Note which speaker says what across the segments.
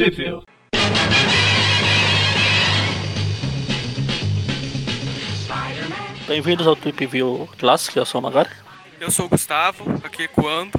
Speaker 1: Review.
Speaker 2: Bem-vindos ao Trip View Classic, eu sou o Magari.
Speaker 3: Eu sou o Gustavo, aqui ecoando,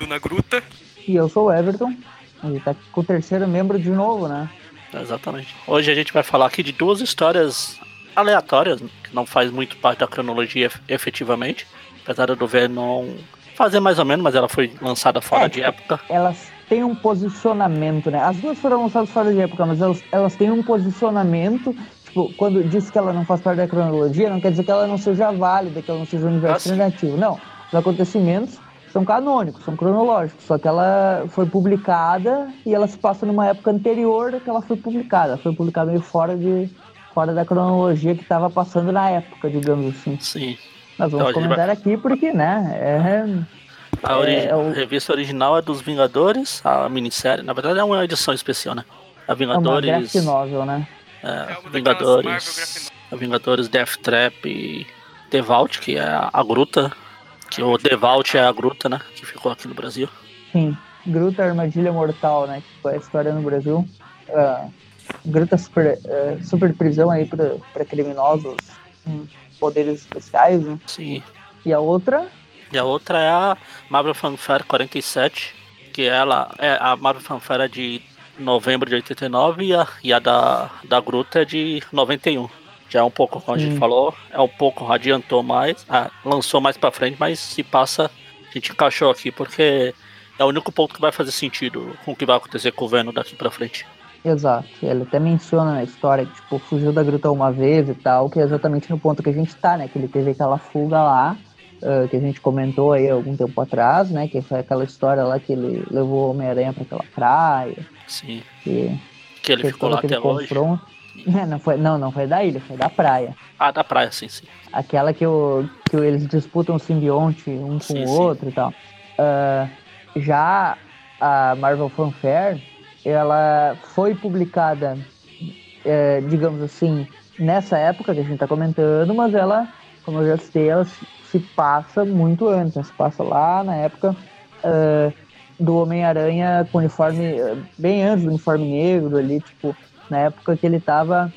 Speaker 3: do Na Gruta.
Speaker 4: E eu sou o Everton. Ele tá com o terceiro membro de novo, né?
Speaker 2: Exatamente. Hoje a gente vai falar aqui de duas histórias aleatórias, que não faz muito parte da cronologia efetivamente. Apesar do Venom fazer mais ou menos, mas ela foi lançada fora
Speaker 4: É,
Speaker 2: de época.
Speaker 4: Elas têm um posicionamento, né? As duas foram lançadas fora de época, mas elas, elas têm um posicionamento. Tipo, quando diz que ela não faz parte da cronologia, não quer dizer que ela não seja válida, que ela não seja um universo
Speaker 2: Ah,
Speaker 4: alternativo. Não. Os acontecimentos são canônicos, são cronológicos. Só que ela foi publicada e ela se passa numa época anterior que ela foi publicada. Ela foi publicada meio fora de fora da cronologia que estava passando na época, digamos assim.
Speaker 2: Sim.
Speaker 4: Nós
Speaker 2: Então,
Speaker 4: vamos
Speaker 2: gente
Speaker 4: comentar aqui porque, né, é,
Speaker 2: A, ori-
Speaker 4: É, o-
Speaker 2: a revista original é dos Vingadores, a minissérie. Na verdade é uma edição especial, né? A
Speaker 4: é uma
Speaker 2: Vingadores.
Speaker 4: graphic novel, né?
Speaker 2: é,
Speaker 3: É
Speaker 2: Vingadores. A Vingadores Death Trap e The Vault, que é a, gruta. Que o The Vault é a gruta, né? Que ficou aqui no Brasil.
Speaker 4: Sim, Gruta Armadilha Mortal, né? Que foi a história no Brasil. Ah, Gruta super, ah, super prisão aí para criminosos com poderes especiais, né?
Speaker 2: Sim.
Speaker 4: E a outra,
Speaker 2: E a outra é a Marvel Fanfare 47, que ela é a Marvel Fanfare é de novembro de 89 e a, e a da, da Gruta é de 91. Já é um pouco, como a gente
Speaker 4: Sim.
Speaker 2: falou, é um pouco, adiantou mais, ah, lançou mais pra frente, mas se passa, a gente encaixou aqui porque é o único ponto que vai fazer sentido com o que vai acontecer com o Venom daqui pra frente.
Speaker 4: exato, ele até menciona na história que, tipo, fugiu da Gruta uma vez e tal, que é exatamente no ponto que a gente tá, né? Que ele teve aquela fuga lá, ah, que a gente comentou aí algum tempo atrás, né? Que foi aquela história lá que ele levou o Homem-Aranha pra aquela praia,
Speaker 2: Sim.
Speaker 4: que
Speaker 2: Que ele ficou lá até hoje.
Speaker 4: confronto. É, não, foi, não, não foi da ilha, foi da praia.
Speaker 2: Ah, da praia, sim, sim.
Speaker 4: Aquela que, o, que o- eles disputam o simbionte um com
Speaker 2: Sim,
Speaker 4: o
Speaker 2: sim.
Speaker 4: outro e tal. Ah, já a Marvel Fanfare, ela foi publicada, eh, digamos assim, nessa época que a gente tá comentando, mas ela, como eu já citei, ela se, passa muito antes. Se passa lá na época ah, do Homem-Aranha com uniforme, eh, bem antes do uniforme negro ali, tipo, na época que ele tava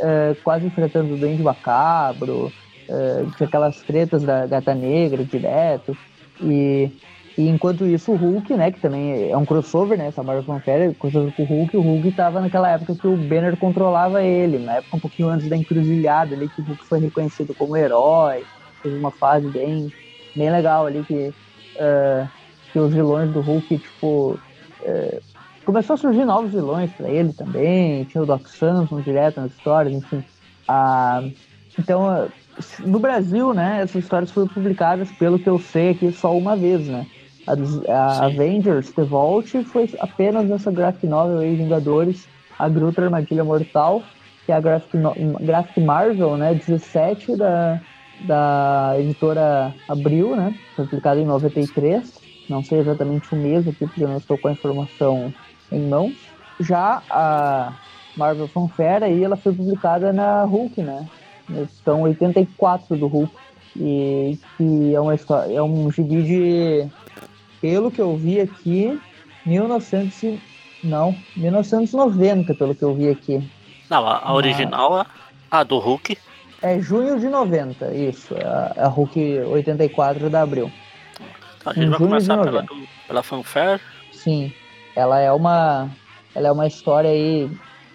Speaker 4: eh, quase enfrentando o Duende Macabro, eh, tinha aquelas tretas da Gata Negra direto, e, e enquanto isso o Hulk, né, que também é um crossover, né, essa Marvel Fanfare, crossover com o Hulk, o Hulk tava naquela época que o Banner controlava ele, na época um pouquinho antes da encruzilhada ali, que o Hulk foi reconhecido como herói, teve uma fase bem, bem legal ali, que, eh, que os vilões do Hulk, tipo, eh, começou a surgir novos vilões pra ele também, tinha o Doc Samson direto nas histórias, enfim. Ah, então, ah, no Brasil, né, essas histórias foram publicadas, pelo que eu sei aqui, só uma vez, né? A, a. Avengers, The Vault, foi apenas nessa graphic novel aí, Vingadores, a Gruta Armadilha Mortal, que é a graphic, graphic Marvel, né, 17 da, da editora Abril, né, foi publicada em 93, não sei exatamente o mês aqui, porque eu não estou com a informação em mãos. Já a Marvel Fanfare aí, ela foi publicada na Hulk, né? Na edição 84 do Hulk. E que é uma história, é um gibi de, pelo que eu vi aqui, 1900 e- não, 1990, pelo que eu vi aqui.
Speaker 2: Não, a, a original é a do Hulk.
Speaker 4: É junho de 90, isso, é a, é Hulk 84 da Abril.
Speaker 2: Então a gente
Speaker 4: Em
Speaker 2: vai começar pela,
Speaker 4: 90.
Speaker 2: do- pela fanfare.
Speaker 4: Sim, ela é uma, ela é uma história aí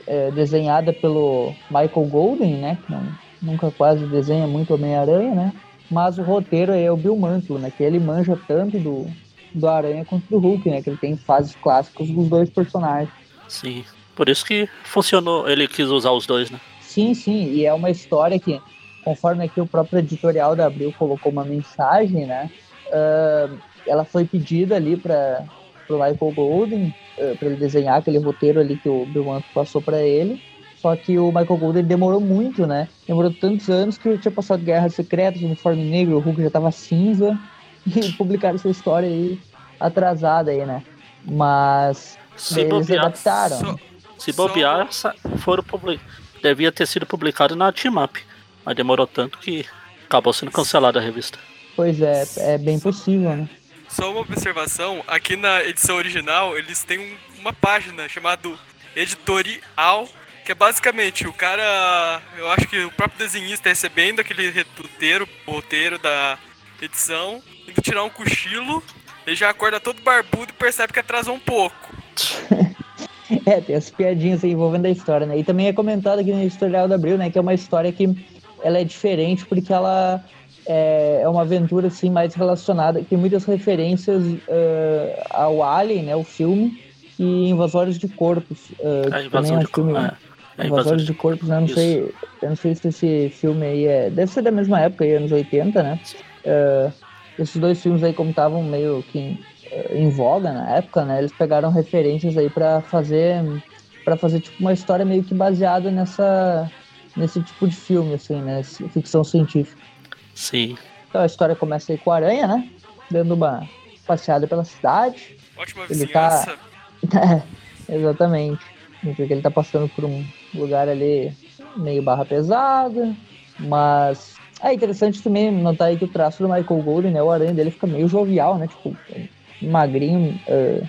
Speaker 4: é, desenhada pelo Michael Golden, né? Que não- nunca quase desenha muito Homem-Aranha, né? Mas o roteiro aí é o Bill Mantlo, né? Que ele manja tanto do, do Aranha quanto do Hulk, né? Que ele tem fases clássicas dos dois personagens.
Speaker 2: Sim. Por isso que funcionou, ele quis usar os dois, né?
Speaker 4: Sim, sim, e é uma história que, conforme aqui o próprio editorial da Abril colocou uma mensagem, né? ah, ela foi pedida ali para o Michael Golden, para ele desenhar aquele roteiro ali que o Bill Mantlo passou para ele. Só que o Michael Golden demorou muito, né? Demorou tantos anos que tinha passado Guerras Secretas, Uniforme Negro, o Hulk já tava cinza. E publicaram essa história aí atrasada aí, né? Mas
Speaker 2: Se
Speaker 4: eles
Speaker 2: bobear,
Speaker 4: adaptaram.
Speaker 3: Só-
Speaker 2: se bobear foram public... devia ter sido publicado na Team Up. Mas demorou tanto que acabou sendo cancelada a revista.
Speaker 4: Pois é, é bem possível, né?
Speaker 3: Só uma observação, aqui na edição original eles têm um- uma página chamada editorial, que é basicamente o cara, eu acho que o próprio desenhista recebendo aquele roteiro, roteiro da edição, indo tirar um cochilo, ele já acorda todo barbudo e percebe que atrasou um pouco.
Speaker 4: é, tem as piadinhas aí envolvendo a história, né? E também é comentado aqui no Editorial da Abril, né, que é uma história que ela é diferente porque ela é, é uma aventura assim mais relacionada, tem muitas referências uh, ao Alien, né, o filme, e Invasores de Corpos. Uh,
Speaker 2: é, também é um filme, é.
Speaker 4: É, Invasores de Corpos, né? Não sei, eu não sei se esse filme aí é. Deve ser da mesma época, aí, anos 80, né? Uh, esses dois filmes aí, como estavam meio que em voga na época, né? Eles pegaram referências aí para fazer para fazer tipo uma história meio que baseada nessa nesse tipo de filme, assim, né? Ficção científica.
Speaker 2: Sim.
Speaker 4: Então a história começa aí com a Aranha, né? Dando uma passeada pela cidade.
Speaker 3: Ótima ele Tá...
Speaker 4: é, exatamente. Porque ele tá passando por um lugar ali meio barra pesada, mas é interessante também notar aí que o traço do Michael Golden, né, o aranha dele fica meio jovial, né, tipo, magrinho, uh,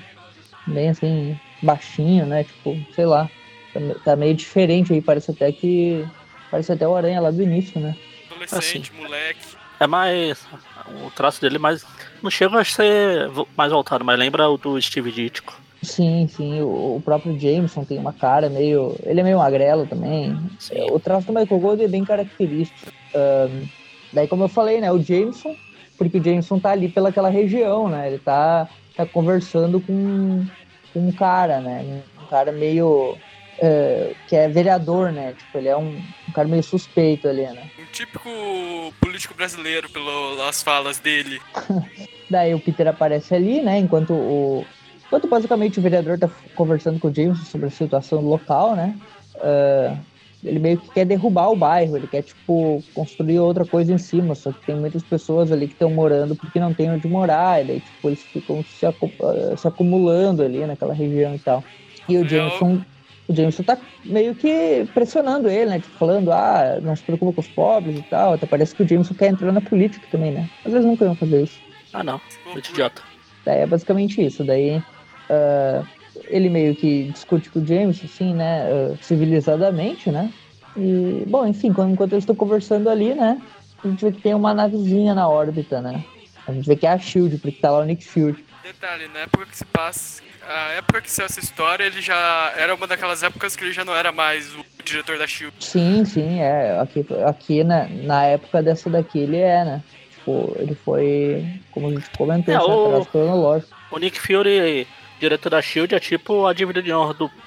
Speaker 4: bem assim, baixinho, né, tipo, sei lá, tá, tá meio diferente aí, parece até que, parece até o aranha lá do início, né
Speaker 3: adolescente, assim, moleque.
Speaker 2: É mais. O traço dele mais. Não chega a ser mais voltado, mas lembra o do Steve Ditko.
Speaker 4: Sim, sim. O, o, próprio Jameson tem uma cara meio. Ele é meio magrelo também. Sim. O traço do Michael Gold é bem característico. Um, daí, como eu falei, né? O Jameson, porque o Jameson tá ali pelaquela região, né? Ele tá, tá conversando com, com um cara, né? Um cara meio uh, que é vereador, né? Tipo, ele é um, um, cara meio suspeito ali, né?
Speaker 3: Um típico político brasileiro pelas falas dele.
Speaker 4: Daí o Peter aparece ali, né? Enquanto o. Enquanto basicamente o vereador tá conversando com o James sobre a situação local, né? Uh, ele meio que quer derrubar o bairro, ele quer, tipo, construir outra coisa em cima, só que tem muitas pessoas ali que estão morando porque não tem onde morar, e daí, tipo, eles ficam se, se acumulando ali naquela região e tal. E o Jameson o Jameson tá meio que pressionando ele, né? Tipo, falando, ah, não se preocupa com os pobres e tal. Até parece que o Jameson quer entrar na política também, né? Às vezes nunca iam fazer isso.
Speaker 2: Ah, não. Muito idiota.
Speaker 4: Daí é basicamente isso. Daí uh, ele meio que discute com o Jameson, assim, né? Uh, civilizadamente, né? E, bom, enfim, enquanto eles estão conversando ali, né? A gente vê que tem uma navezinha na órbita, né? A gente vê que é a Shield, porque tá lá o Nick Fury.
Speaker 3: Detalhe, na época que se passa a época que saiu essa história, ele já era uma daquelas épocas que ele já não era mais o diretor da Shield.
Speaker 4: Sim, sim, é. Aqui, aqui na, na época dessa daqui ele é, né? Tipo, ele foi, como a gente comentou, é, o, cronológico.
Speaker 2: O Nick Fury, diretor da Shield, é tipo a dívida de honra do.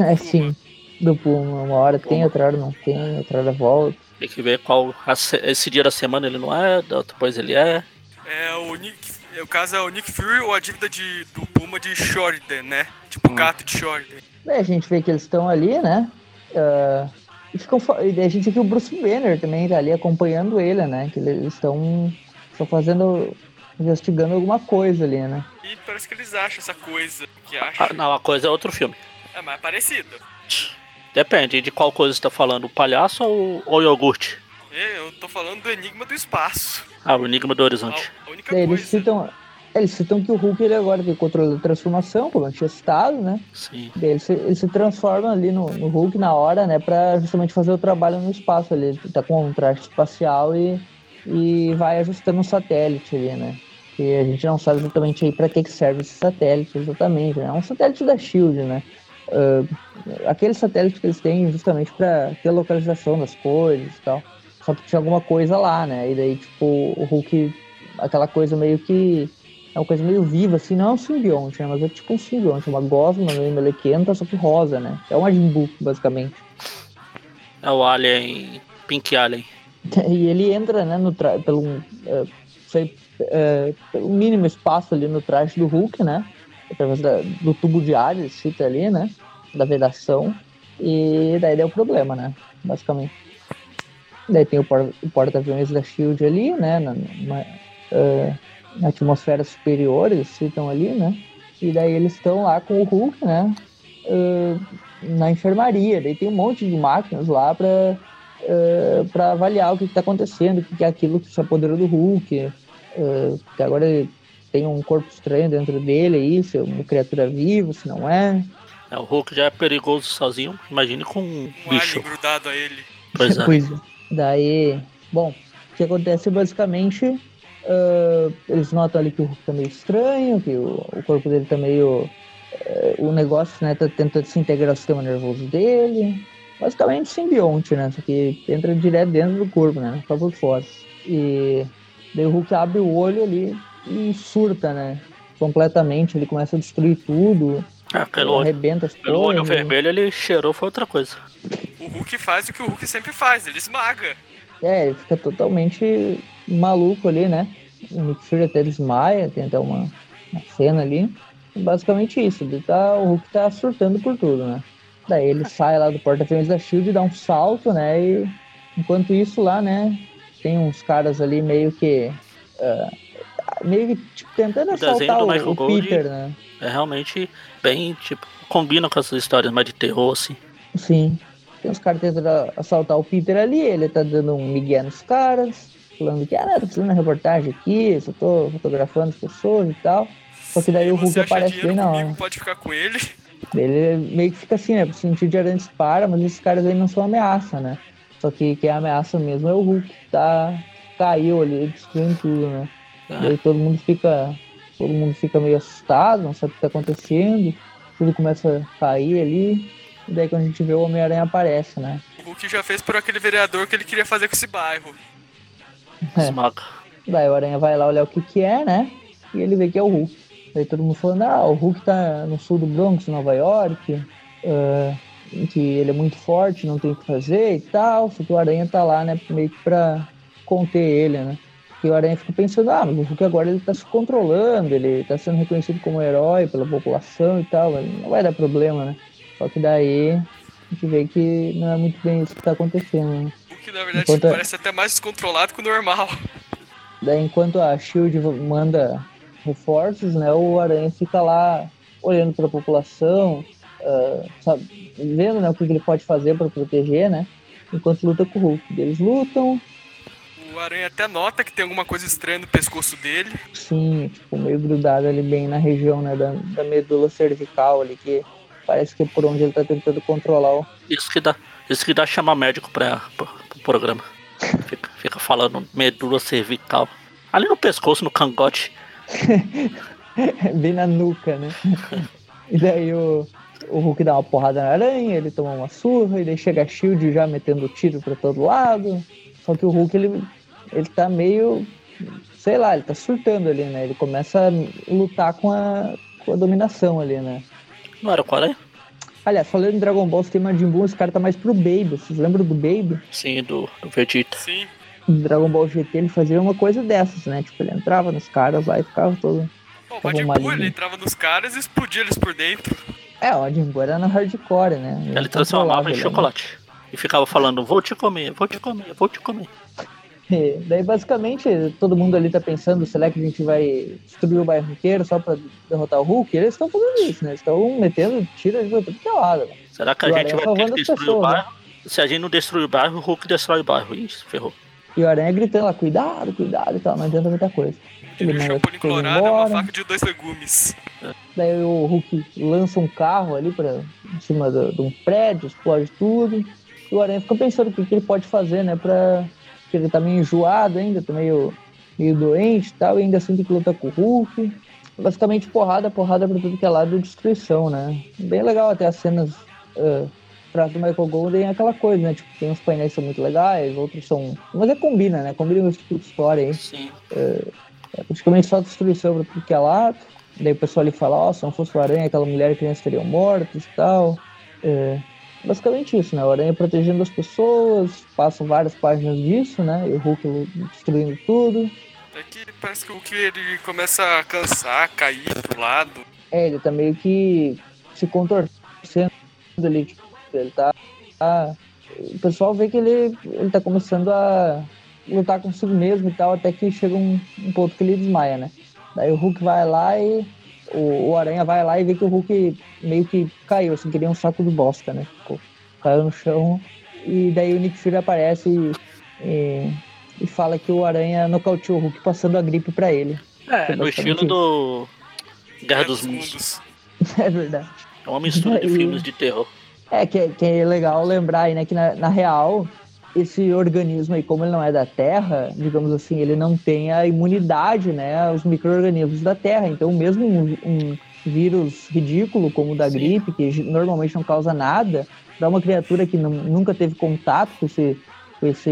Speaker 4: É, sim. Do Puma. Uma hora Puma. tem, outra hora não tem, outra hora volta.
Speaker 2: Tem que ver qual. Esse dia da semana ele não é, depois ele é.
Speaker 3: É, o Nick o caso é o Nick Fury ou a dívida de, do Puma de Shorten, né? Tipo o hum. gato de Shorten.
Speaker 4: É, a gente vê que eles estão ali, né? Uh, e, ficam, a gente vê que o Bruce Banner também tá ali acompanhando ele, né? Que eles estão fazendo. Investigando alguma coisa ali, né?
Speaker 3: E parece que eles acham essa coisa que acham.
Speaker 2: Ah, não, a coisa é outro filme.
Speaker 3: É, mas é parecido.
Speaker 2: Depende de qual coisa você tá falando, o palhaço ou o iogurte?
Speaker 3: É, eu tô falando do Enigma do Espaço.
Speaker 2: Ah, o Enigma do Horizonte.
Speaker 3: A, a única é,
Speaker 4: eles citam, eles citam que o Hulk ele agora tem controle da transformação, como eu tinha citado, né?
Speaker 2: Sim.
Speaker 4: Ele se, ele se transforma ali no, no, Hulk na hora, né? Pra justamente fazer o trabalho no espaço ali. Ele tá com um traje espacial e, e vai ajustando um satélite ali, né? Que a gente não sabe exatamente aí pra que, que serve esse satélite exatamente, né? É um satélite da SHIELD, né? Uh, aquele satélite que eles têm justamente para ter localização das coisas e tal. Só que tinha alguma coisa lá, né? E daí, tipo, o Hulk, aquela coisa meio que. É uma coisa meio viva, assim, não é um simbionte, né? Mas é tipo um simbionte, uma gosma meio melequenta, só que rosa, né? É um Majin basicamente.
Speaker 2: É o Alien, Pink Alien.
Speaker 4: E ele entra, né, no tra... pelo, uh, sei, uh, pelo mínimo espaço ali no traje do Hulk, né? Através da, do tubo de ar, ele cita ali, né? Da vedação. E daí deu problema, né? Basicamente. Daí tem o, porta-aviões da SHIELD ali, né? Na, na, uh, na atmosfera superior, eles citam ali, né? E daí eles estão lá com o Hulk, né? Uh, na enfermaria. Daí tem um monte de máquinas lá para uh, para avaliar o que está acontecendo, o que é aquilo que se apoderou do Hulk. Uh, que agora ele tem um corpo estranho dentro dele, aí, se é uma criatura viva, se não é.
Speaker 2: É, o Hulk já é perigoso sozinho, imagine com um,
Speaker 3: Um
Speaker 2: bicho.
Speaker 3: alien grudado a ele.
Speaker 2: Pois é.
Speaker 4: Pois é. Daí, bom, o que acontece basicamente, ah, eles notam ali que o Hulk tá meio estranho, que o, o corpo dele tá meio. eh, o negócio, né, tá tentando se integrar ao sistema nervoso dele. Basicamente simbionte, né? Só que entra direto dentro do corpo, né? Por fora. E daí o Hulk abre o olho ali e surta, né? Completamente, ele começa a destruir tudo,
Speaker 2: É, pelo olho,
Speaker 4: arrebenta as
Speaker 2: pelo olho vermelho ele cheirou foi outra coisa.
Speaker 3: O Hulk faz o que o Hulk sempre faz, ele esmaga.
Speaker 4: É, ele fica totalmente maluco ali, né? O Nick Fury até desmaia, tem até uma, uma cena ali. Basicamente isso, ele tá, o Hulk tá surtando por tudo, né? Daí ele sai lá do porta-aviões da SHIELD, dá um salto, né? E enquanto isso lá, né? Tem uns caras ali meio que... ah, meio que tipo, tentando assaltar o, o
Speaker 2: Gold-
Speaker 4: Peter, né?
Speaker 2: É realmente bem, tipo, combina com essas histórias mais de terror, assim.
Speaker 4: Sim. Tem uns caras tentando assaltar o Peter ali, ele tá dando um migué nos caras, falando que, ah, tô fazendo uma reportagem aqui, só tô fotografando as pessoas e tal. Só que daí
Speaker 3: Se
Speaker 4: o Hulk aparece bem na hora.
Speaker 3: Pode ficar com ele.
Speaker 4: Ele meio que fica assim, né? O sentido de aranha dispara, mas esses caras aí não são ameaça, né? Só que quem é ameaça mesmo é o Hulk, que tá, caiu ali, destruindo tudo, né?
Speaker 2: É.
Speaker 4: Daí todo mundo fica. Todo mundo fica meio assustado, não sabe o que tá acontecendo. Tudo começa a cair ali. E daí quando a gente vê o Homem-Aranha aparece, né?
Speaker 3: O Hulk já fez por aquele vereador que ele queria fazer com esse bairro.
Speaker 4: É.
Speaker 2: Esmaga.
Speaker 4: Daí o Aranha vai lá olhar o que que é, né? E ele vê que é o Hulk. Daí todo mundo falando, ah, o Hulk tá no sul do Bronx, Nova York, que ele é muito forte, não tem o que fazer e tal. Só que o Aranha tá lá, né, meio que pra conter ele, né? E o Aranha fica pensando, ah, mas o Hulk agora ele tá se controlando, ele tá sendo reconhecido como herói pela população e tal, não vai dar problema, né? Só que daí a gente vê que não é muito bem isso que tá acontecendo, né?
Speaker 3: O Hulk, na verdade,
Speaker 4: Enquanto-
Speaker 3: parece até mais descontrolado que o normal.
Speaker 4: Daí, enquanto a Shield manda reforços, né, o Aranha fica lá olhando para a população, ah, sabe, vendo né, o que ele pode fazer para proteger, né, enquanto luta com o Hulk. Eles lutam,
Speaker 3: O Aranha até nota que tem alguma coisa estranha no pescoço dele.
Speaker 4: sim, tipo, meio grudado ali bem na região né, da, da medula cervical ali, que parece que é por onde ele tá tentando controlar o...
Speaker 2: Isso que dá, isso que dá chamar médico pra, pro, pro programa. Fica, fica falando medula cervical. Ali no pescoço, no cangote.
Speaker 4: bem na nuca, né? e daí o, o Hulk dá uma porrada na aranha, ele toma uma surra, e daí chega a Shield já metendo tiro pra todo lado. Só que o Hulk, ele, ele tá meio. Sei lá, ele tá surtando ali, né? Ele começa a lutar com a, com a dominação ali, né?
Speaker 2: Não era o Aranha?
Speaker 4: Aliás, falando em Dragon Ball, se tem Majin Buu, esse cara tá mais pro Baby. Vocês lembram do Baby?
Speaker 2: Sim, do, do Vegeta.
Speaker 3: Sim.
Speaker 4: No Dragon Ball GT ele fazia uma coisa dessas, né? Tipo, ele entrava nos caras lá e ficava todo.
Speaker 3: Bom, o Majin Buu, ele entrava nos caras e explodia eles por dentro.
Speaker 4: É, o Buu era no hardcore, né?
Speaker 2: Ele transformava em
Speaker 4: ele, né?
Speaker 2: chocolate. E ficava falando, vou te comer, vou te comer, vou te comer.
Speaker 4: E daí, basicamente, todo mundo ali tá pensando, será que a gente vai destruir o bairro inteiro só pra derrotar o Hulk? E eles estão fazendo isso, né? Eles estão metendo tiro de tudo que é lado. né?
Speaker 2: Será que a
Speaker 4: o
Speaker 2: gente vai ter que destruir o
Speaker 4: pessoas, né?
Speaker 2: bairro? Se a gente não destruir o bairro, o Hulk destrói o bairro. Isso, ferrou.
Speaker 4: E o Aranha gritando lá, cuidado, cuidado e tal, não adianta muita coisa. Ele
Speaker 3: o Chapolin Colorado é uma faca de dois legumes.
Speaker 4: Daí o Hulk lança um carro ali pra, em cima do- de um prédio, explode tudo. E o Aranha fica pensando o que, que ele pode fazer, né? Pra. Porque ele tá meio enjoado ainda, tá meio, meio doente e tal, e ainda assim tem que lutar com o Hulk. Basicamente porrada, porrada pra tudo que é lado e destruição, né? Bem legal até as cenas atrás do Michael Golden é aquela coisa, né? Tipo, tem uns painéis que são muito legais, outros são. Mas é combina, né? Combina com esse tipo de história aí.
Speaker 2: Sim.
Speaker 4: É praticamente só destruição pra tudo que é lado. Daí o pessoal ali fala, ó, se não fosse o Aranha, aquela mulher e criança teriam mortos e tal. É, basicamente isso, né? O Aranha protegendo as pessoas, passam várias páginas disso, né? E o Hulk destruindo tudo.
Speaker 3: É que parece que o Hulk ele começa a cansar, cair pro lado.
Speaker 4: É, ele tá meio que se contorcendo ali, tipo, ele tá, tá- O pessoal vê que ele, ele tá começando a lutar consigo mesmo e tal, até que chega um, um ponto que ele desmaia, né? Daí o Hulk vai lá e. O, o Aranha vai lá e vê que o Hulk meio que caiu, assim, queria um saco de bosta, né? Ficou, caiu no chão. E daí o Nick Fury aparece e, e, e fala que o Aranha nocauteou o Hulk passando a gripe pra ele.
Speaker 2: É, no estilo do Guerra dos Mundos.
Speaker 3: Mundos.
Speaker 4: É verdade.
Speaker 2: É uma mistura de
Speaker 4: E-
Speaker 2: filmes de terror.
Speaker 4: É, que, é- que é legal lembrar aí, né, que na, na real, esse organismo aí, como ele não é da Terra, digamos assim, ele não tem a imunidade, né, aos micro-organismos da Terra. Então, mesmo um, um vírus ridículo, como o da
Speaker 2: Sim.
Speaker 4: gripe, que normalmente não causa nada, para uma criatura que não- nunca teve contato com esse, com esse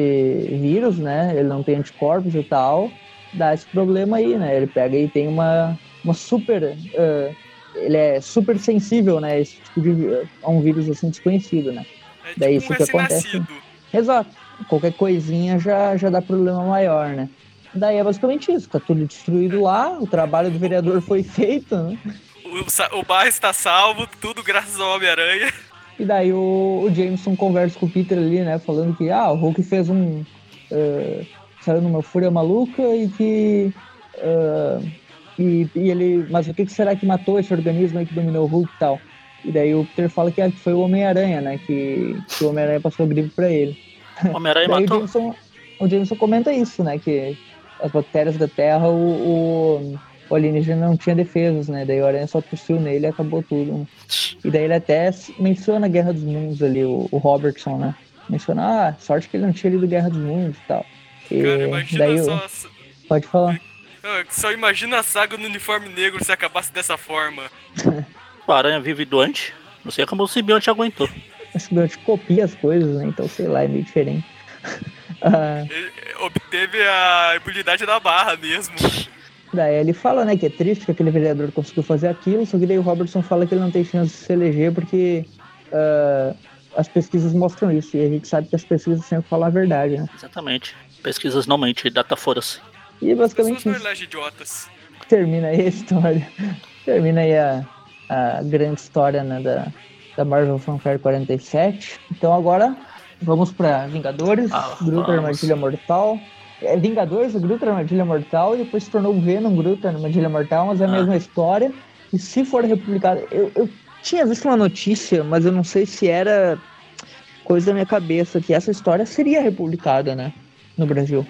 Speaker 4: vírus, né, ele não tem anticorpos e tal, dá esse problema aí, né, ele pega e tem uma, uma super... ah, ele é super sensível, né, a esse tipo de a um vírus assim desconhecido, né?
Speaker 3: É
Speaker 4: Daí
Speaker 3: tipo um
Speaker 4: isso que acontece.
Speaker 3: recém-nascido.
Speaker 4: Exato. Qualquer coisinha já, já dá problema maior, né? Daí é basicamente isso, tá tudo destruído lá, o trabalho do vereador foi feito, né?
Speaker 3: O, o bairro está salvo, tudo graças ao Homem-Aranha.
Speaker 4: E daí o, o Jameson conversa com o Peter ali, né? Falando que ah, o Hulk fez um. eh, saiu numa fúria maluca e que. eh, e, e ele. Mas o que, que será que matou esse organismo aí que dominou o Hulk e tal? E daí o Peter fala que, ah, que foi o Homem-Aranha, né? Que, que o Homem-Aranha passou o gripe pra ele.
Speaker 2: Homem-Aranha
Speaker 4: Daí o
Speaker 2: matou.
Speaker 4: Jameson, o Jameson comenta isso, né? Que as bactérias da Terra, o, o, o alienígena não tinha defesas, né? Daí o Aranha só tossiu nele e acabou tudo. né? E daí ele até menciona a Guerra dos Mundos ali, o, o Robertson, né? Menciona, ah, sorte que ele não tinha lido Guerra dos Mundos e tal. E
Speaker 3: Cara, imagina
Speaker 4: daí,
Speaker 3: só.
Speaker 4: pode falar.
Speaker 3: Ah, Só imagina a saga no uniforme negro se acabasse dessa forma.
Speaker 2: O Aranha vive doente. Não sei como o simbionte aguentou.
Speaker 4: O simbionte copia as coisas, né? Então, sei lá, é meio diferente. Ah,
Speaker 3: Ele obteve a habilidade da barra mesmo.
Speaker 4: Daí ele fala, né, que é triste que aquele vereador conseguiu fazer aquilo, só que daí o Robertson fala que ele não tem chance de se eleger porque ah, as pesquisas mostram isso, e a gente sabe que as pesquisas sempre falam a verdade, né?
Speaker 2: Exatamente. Pesquisas não mentem, data fora-se.
Speaker 4: E
Speaker 3: pessoas
Speaker 4: basicamente isso.
Speaker 3: idiotas.
Speaker 4: termina aí a história. termina aí a, a grande história né, da, da Marvel Fanfare 47. Então agora vamos pra Vingadores,
Speaker 2: Ah,
Speaker 4: Groot
Speaker 2: vamos.
Speaker 4: Armadilha Mortal. É Vingadores, o Groot Armadilha Mortal, e depois se tornou Venom, Groot Armadilha Mortal, mas é a
Speaker 2: Ah.
Speaker 4: mesma história. E se for republicado, eu, eu tinha visto uma notícia, mas eu não sei se era coisa da minha cabeça, que essa história seria republicada, né? No Brasil.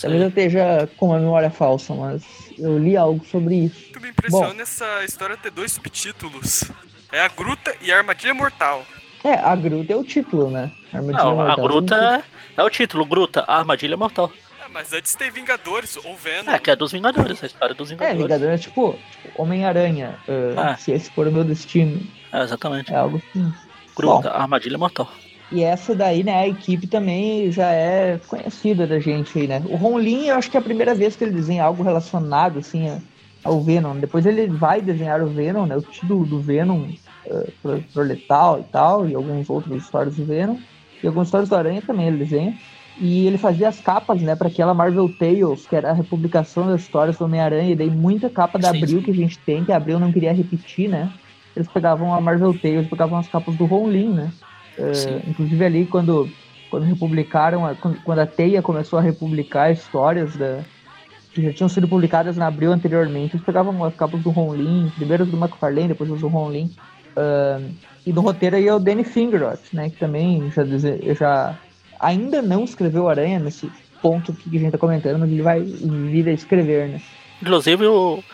Speaker 4: Talvez eu esteja com uma memória falsa, mas eu li algo sobre isso.
Speaker 3: O que me impressiona essa história ter dois subtítulos. É a Gruta e a Armadilha Mortal.
Speaker 4: É, a Gruta é o título, né? Armadilha
Speaker 2: Não, a
Speaker 4: Mortal.
Speaker 2: Gruta é, é o título. Gruta, a armadilha mortal.
Speaker 3: Ah, mas antes tem Vingadores ou Venom.
Speaker 2: É, que é dos Vingadores, a história dos
Speaker 4: É,
Speaker 2: Vingadores.
Speaker 4: Vingador é tipo, tipo Homem-Aranha. ah,
Speaker 2: Ah.
Speaker 4: Se esse for o meu destino.
Speaker 2: É, exatamente.
Speaker 4: É algo assim.
Speaker 2: Gruta, a armadilha mortal.
Speaker 4: E essa daí, né, a equipe também já é conhecida da gente aí, né? O Ron Lin, eu acho que é a primeira vez que ele desenha algo relacionado, assim, ao Venom. Depois ele vai desenhar o Venom, né? O título do Venom uh, pro, pro Letal e tal, e alguns outros histórias do Venom. E algumas histórias do Aranha também ele desenha. E ele fazia as capas, né, para aquela Marvel Tales, que era a republicação das histórias do Homem-Aranha, e daí muita capa da Abril que a gente tem, que a Abril não queria repetir, né? Eles pegavam a Marvel Tales, pegavam as capas do Ron Lin, né?
Speaker 2: Sim.
Speaker 4: inclusive ali quando, quando republicaram, a- quando, quando a Teia começou a republicar histórias da, que já tinham sido publicadas na Abril anteriormente, eles pegavam as capas do Ron Lin, primeiro do McFarlane, depois do Ron Lin. Ah, e no roteiro aí é o Danny Fingeroth, né? Que também já, já ainda não escreveu Aranha nesse ponto que a gente tá comentando, mas ele vai vir a escrever, né?
Speaker 2: Inclusive,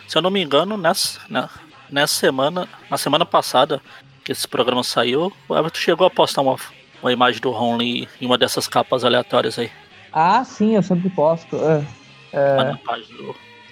Speaker 2: se eu não me engano, nessa, na- nessa semana, na semana passada que esse programa saiu, o Everton chegou a postar uma, uma imagem do Ron Lee em uma dessas capas aleatórias aí.
Speaker 4: Ah, sim, eu sempre posto. ah,
Speaker 2: lá na página do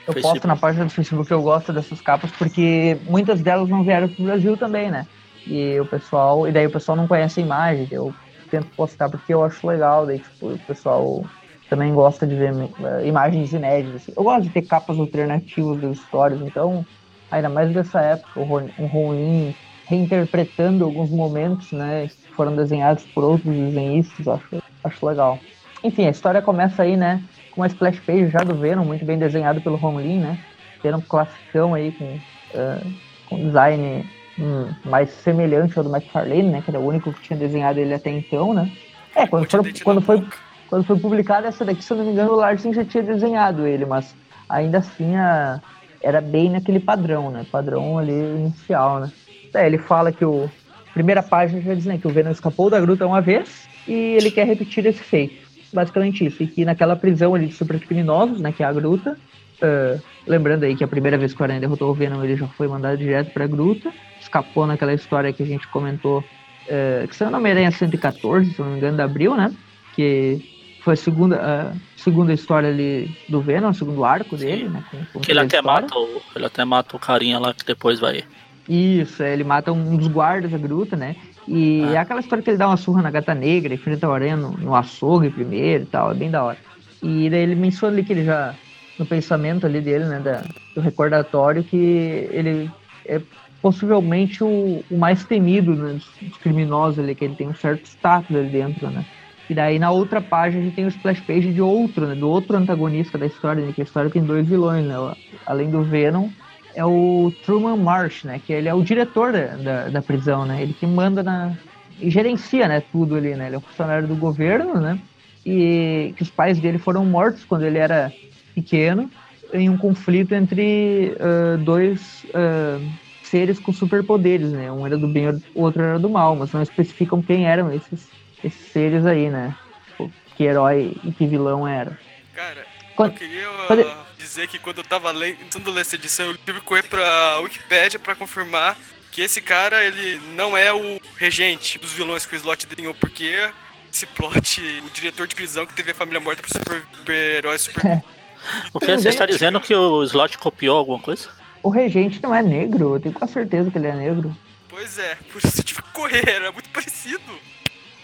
Speaker 4: eu
Speaker 2: Facebook.
Speaker 4: posto na página do Facebook, eu gosto dessas capas, porque muitas delas não vieram pro Brasil também, né? E o pessoal, e daí o pessoal não conhece a imagem, eu tento postar porque eu acho legal, daí tipo, o pessoal também gosta de ver eh, imagens inéditas. assim. Eu gosto de ter capas alternativas das histórias, então, ainda mais dessa época, o Ron- um Ronin reinterpretando alguns momentos, né, que foram desenhados por outros desenhistas, acho, acho legal. Enfim, a história começa aí, né, com uma splash page já do Venom, muito bem desenhado pelo Ron Lin, né, Venom classicão aí, com, eh, com design hum, mais semelhante ao do McFarlane, né, que era o único que tinha desenhado ele até então, né. É, quando, for- quando foi quando foi publicada essa daqui, se eu não me engano, o Larsen já tinha desenhado ele, mas ainda assim a- era bem naquele padrão, né? Padrão ali inicial, né? É, ele fala que o. Primeira página já diz né, que o Venom escapou da gruta uma vez e ele quer repetir esse feito. Basicamente isso. E que naquela prisão ali de supercriminosos, né? Que é a gruta, Uh, lembrando aí que a primeira vez que o Aranha derrotou o Venom, ele já foi mandado direto pra gruta. Escapou naquela história que a gente comentou, uh, que saiu no Homem-Aranha 114, se não me engano, de abril, né? Que foi a segunda, a segunda história ali do Venom, o segundo arco dele, né? Com, com
Speaker 2: que ele até, mata o, ele até mata o carinha lá que depois vai.
Speaker 4: Isso, é, ele mata um dos guardas da gruta, né? E ah. é aquela história que ele dá uma surra na gata negra, enfrenta o aranha no, no açougue primeiro e tal, é bem da hora. E daí ele menciona ali que ele já, no pensamento ali dele, né, da, do recordatório, que ele é possivelmente o, o mais temido né, dos, dos criminosos ali, que ele tem um certo status ali dentro, né? E daí na outra página a gente tem o splash page de outro, né? Do outro antagonista da história, né? Que a história tem dois vilões, né? Além do Venom, é o Truman Marsh, né? Que ele é o diretor da, da, da prisão, né? Ele que manda na. e gerencia, né? Tudo ali, né? Ele é um funcionário do governo, né? E que os pais dele foram mortos quando ele era pequeno em um conflito entre uh, dois uh, seres com superpoderes, né? Um era do bem, o outro era do mal, mas não especificam quem eram esses esses seres aí, né? Tipo, que herói e que vilão era.
Speaker 3: Cara, quando, eu queria uh. Dizer que quando eu tava lendo essa edição, eu tive que correr pra Wikipedia pra confirmar que esse cara, ele não é o regente dos vilões que o Slot desenhou, porque esse plot, o diretor de prisão que teve a família morta por super-heróis super...
Speaker 2: É. O que você está dizendo que o Slot copiou alguma coisa?
Speaker 4: O regente não é negro, eu tenho quase certeza que ele é negro.
Speaker 3: Pois é, por isso eu tive que correr, era muito parecido.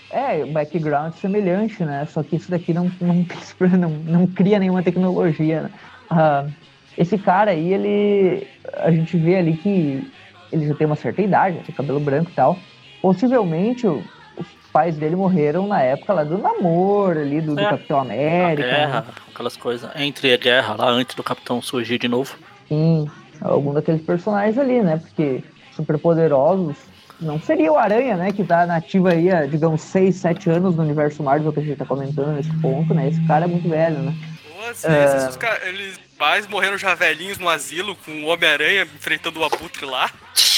Speaker 4: É, background semelhante, né? Só que isso daqui não, não, não, não cria nenhuma tecnologia. Né? Uh, esse cara aí, ele. A gente vê ali que ele já tem uma certa idade, tem cabelo branco e tal. Possivelmente os pais dele morreram na época lá do namoro ali, do, é, do Capitão América.
Speaker 2: A guerra, né? aquelas coisas. Entre a guerra lá, antes do Capitão surgir de novo.
Speaker 4: Sim, algum daqueles personagens ali, né? Porque super poderosos não seria o Aranha, né, que tá nativo aí há, digamos, 6, 7 anos no universo Marvel, que a gente tá comentando nesse ponto, né? Esse cara é muito velho, né?
Speaker 3: Nossa, é... esses eles pais morreram já velhinhos no asilo com o Homem-Aranha enfrentando o Abutre lá.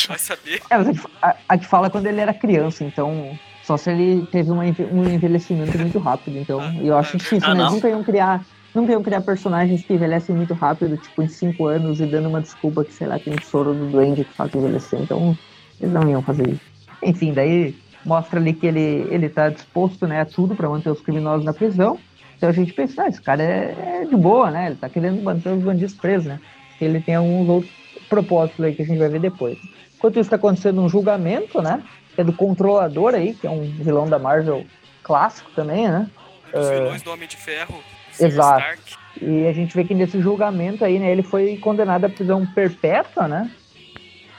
Speaker 3: Vai saber.
Speaker 4: É, mas a, a que fala quando ele era criança, então. Só se ele teve uma, um envelhecimento muito rápido, então. Ah, eu acho difícil, ah, né? Eles nunca iam criar. Nunca iam criar personagens que envelhecem muito rápido, tipo, em 5 anos, e dando uma desculpa que, sei lá, tem soro do duende que faz envelhecer. Então, eles não iam fazer isso. Enfim, daí mostra ali que ele, ele tá disposto né, a tudo para manter os criminosos na prisão. Então a gente pensa, ah, esse cara é, é, de boa, né? Ele tá querendo manter os bandidos presos, né? Ele tem alguns outros propósitos aí que a gente vai ver depois. Enquanto isso está acontecendo um julgamento, né? Que é do Controlador aí, que é um vilão da Marvel clássico também, né?
Speaker 3: Os uh, vilões do Homem de Ferro.
Speaker 4: Exato. Stark. E a gente vê que nesse julgamento aí, né, ele foi condenado à prisão perpétua, né?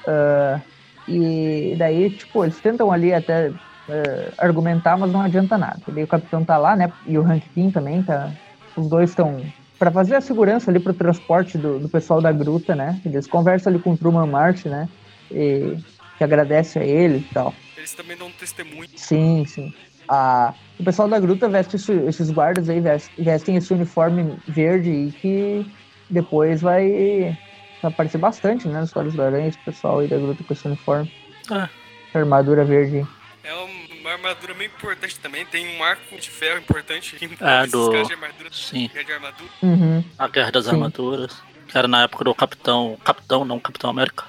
Speaker 4: Uh, e daí, tipo, eles tentam ali até uh, argumentar, mas não adianta nada. E daí o capitão tá lá, né? E o Hank Pym também tá. Os dois estão para fazer a segurança ali pro transporte do, do, pessoal da gruta, né? Eles conversam ali com o Truman March, né? E que agradece a ele e tal.
Speaker 3: Eles também dão um testemunho.
Speaker 4: Sim, sim. Ah, o pessoal da gruta veste esses guardas aí, vestem esse uniforme verde e que depois vai aparecer bastante, né? Nas histórias do Aranha, esse pessoal aí da gruta com esse uniforme. Ah. Armadura verde.
Speaker 3: É uma armadura meio importante também. Tem um arco de ferro importante
Speaker 2: que é, do... de armadura. Sim.
Speaker 3: De armadura.
Speaker 4: Uhum.
Speaker 2: A Guerra das Sim. Armaduras. Que era na época do Capitão. Capitão, não Capitão América.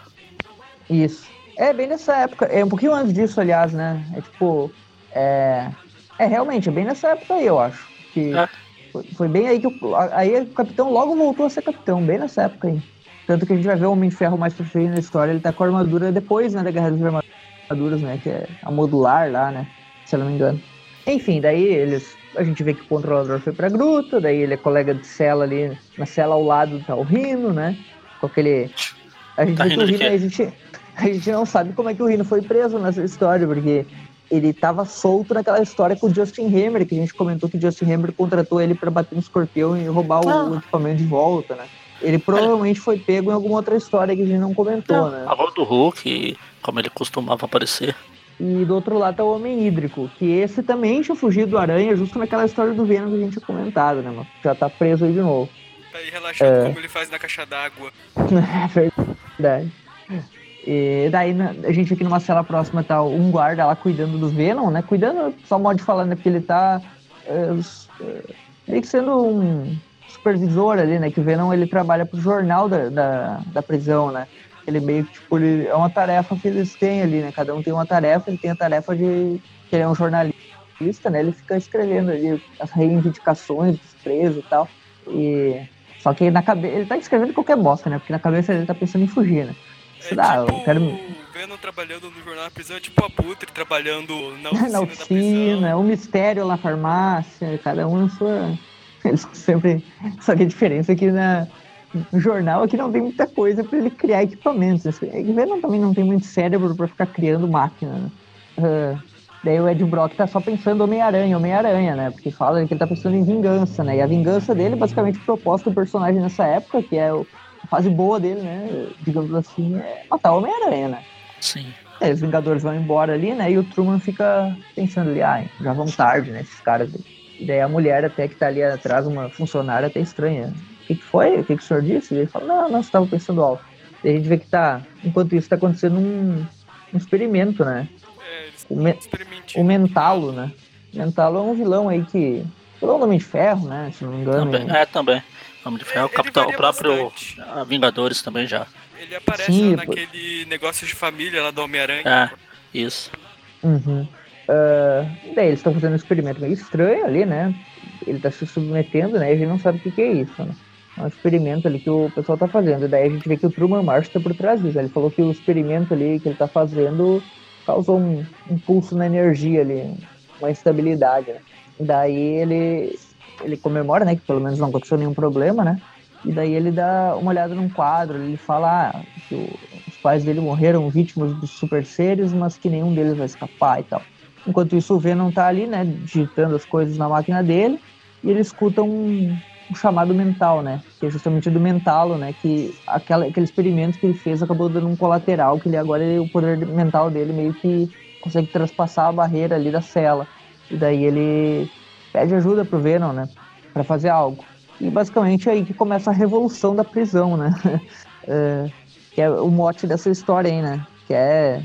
Speaker 4: Isso. É bem nessa época. É um pouquinho antes disso, aliás, né? É tipo. É, é realmente, é bem nessa época aí, eu acho. Que é. foi, foi, bem aí que o, aí o capitão logo voltou a ser capitão, bem nessa época aí. Tanto que a gente vai ver o Homem de Ferro mais pra frente na história, ele tá com a armadura depois, né, da Guerra das Armaduras, né, que é a modular lá, né, se eu não me engano. Enfim, daí eles, a gente vê que o controlador foi pra gruta, daí ele é colega de cela ali, na cela ao lado tá o Rino, né, com aquele... A gente tá vê que o Rino, a gente, a gente não sabe como é que o Rino foi preso nessa história, porque ele tava solto naquela história com o Justin Hammer, que a gente comentou que o Justin Hammer contratou ele para bater no escorpião e roubar ah. o equipamento de volta, né? Ele provavelmente foi pego em alguma outra história que a gente não comentou, não, né?
Speaker 2: A voz do Hulk, como ele costumava aparecer.
Speaker 4: E do outro lado tá o Homem Hídrico, que esse também tinha fugido do Aranha, justo naquela história do Venom que a gente tinha comentado, né, mano? Já tá preso aí de novo.
Speaker 3: Tá aí relaxando é... como ele faz na caixa d'água.
Speaker 4: é verdade. E daí a gente aqui numa cela próxima tá um guarda lá cuidando do Venom, né? Cuidando, só modo de falar, né? Porque ele tá é, é, meio que sendo um supervisor ali, né? Que o Venom ele trabalha pro jornal da, da, da prisão, né? Ele meio que, tipo, ele, é uma tarefa que eles têm ali, né? Cada um tem uma tarefa, ele tem a tarefa de. que ele é um jornalista, né? Ele fica escrevendo ali as reivindicações dos presos e tal. E. Só que na cabeça. Ele tá escrevendo qualquer bosta, né? Porque na cabeça ele tá pensando em fugir, né?
Speaker 3: É
Speaker 4: Ah, eu
Speaker 3: tipo
Speaker 4: quero-
Speaker 3: o Venom trabalhando no jornal da prisão, é tipo o Abutre trabalhando na oficina,
Speaker 4: na
Speaker 3: da prisão.
Speaker 4: oficina, um mistério na farmácia, cada um na sua. Eles sempre. Só que a diferença é que na, no jornal aqui não tem muita coisa para ele criar equipamentos. Esse- É Venom também não tem muito cérebro para ficar criando máquina, né? Ah, daí o Ed Brock tá só pensando Homem-Aranha, Homem-Aranha, né? Porque fala que ele tá pensando em vingança, né? E a vingança dele, basicamente, o propósito do personagem nessa época, que é o- a fase boa dele, né? Digamos assim, é matar o Homem-Aranha, né?
Speaker 2: Sim.
Speaker 4: É, os Vingadores vão embora ali, né? E o Truman fica pensando ali, ah, já vão tarde, né? Esses caras. aí. E daí a mulher até que tá ali atrás, uma funcionária até estranha. O que, que foi? O que, que o senhor disse? E ele fala, não, não, você tava pensando alto. Daí a gente vê que tá, enquanto isso, tá acontecendo um, um experimento, né?
Speaker 3: É,
Speaker 4: O, me, o Mentalo, né? O Mentalo é um vilão aí que. Vilão do Homem de Ferro, né? Se não me engano.
Speaker 2: Também. É, também. Homem de Ferro, o
Speaker 3: Ele
Speaker 2: Capitão, o próprio
Speaker 3: bastante.
Speaker 2: ah, Vingadores também já.
Speaker 3: Ele aparece
Speaker 4: Sim, pô.
Speaker 3: naquele negócio de família lá do Homem-Aranha.
Speaker 2: É, isso.
Speaker 4: Uhum. Ah, daí eles estão fazendo um experimento meio estranho ali, né? Ele tá se submetendo, né? E a gente não sabe o que, que é isso, né? É um experimento ali que o pessoal tá fazendo. E daí a gente vê que o Truman Marsh tá por trás disso. Ele falou que o experimento ali que ele tá fazendo causou um impulso na energia ali, uma instabilidade, né? Daí ele, ele comemora, né? Que pelo menos não aconteceu nenhum problema, né? E daí ele dá uma olhada num quadro, ele fala ah, que os pais dele morreram vítimas dos super seres, mas que nenhum deles vai escapar e tal. Enquanto isso, o Venom tá ali, né, digitando as coisas na máquina dele, e ele escuta um, um chamado mental, né, que é justamente do mentalo, né, que aquela, aquele experimento que ele fez acabou dando um colateral, que ele agora, o poder mental dele meio que consegue traspassar a barreira ali da cela. E daí ele pede ajuda pro Venom, né, para fazer algo. E basicamente é aí que começa a revolução da prisão, né, É, que é o mote dessa história aí, né, que é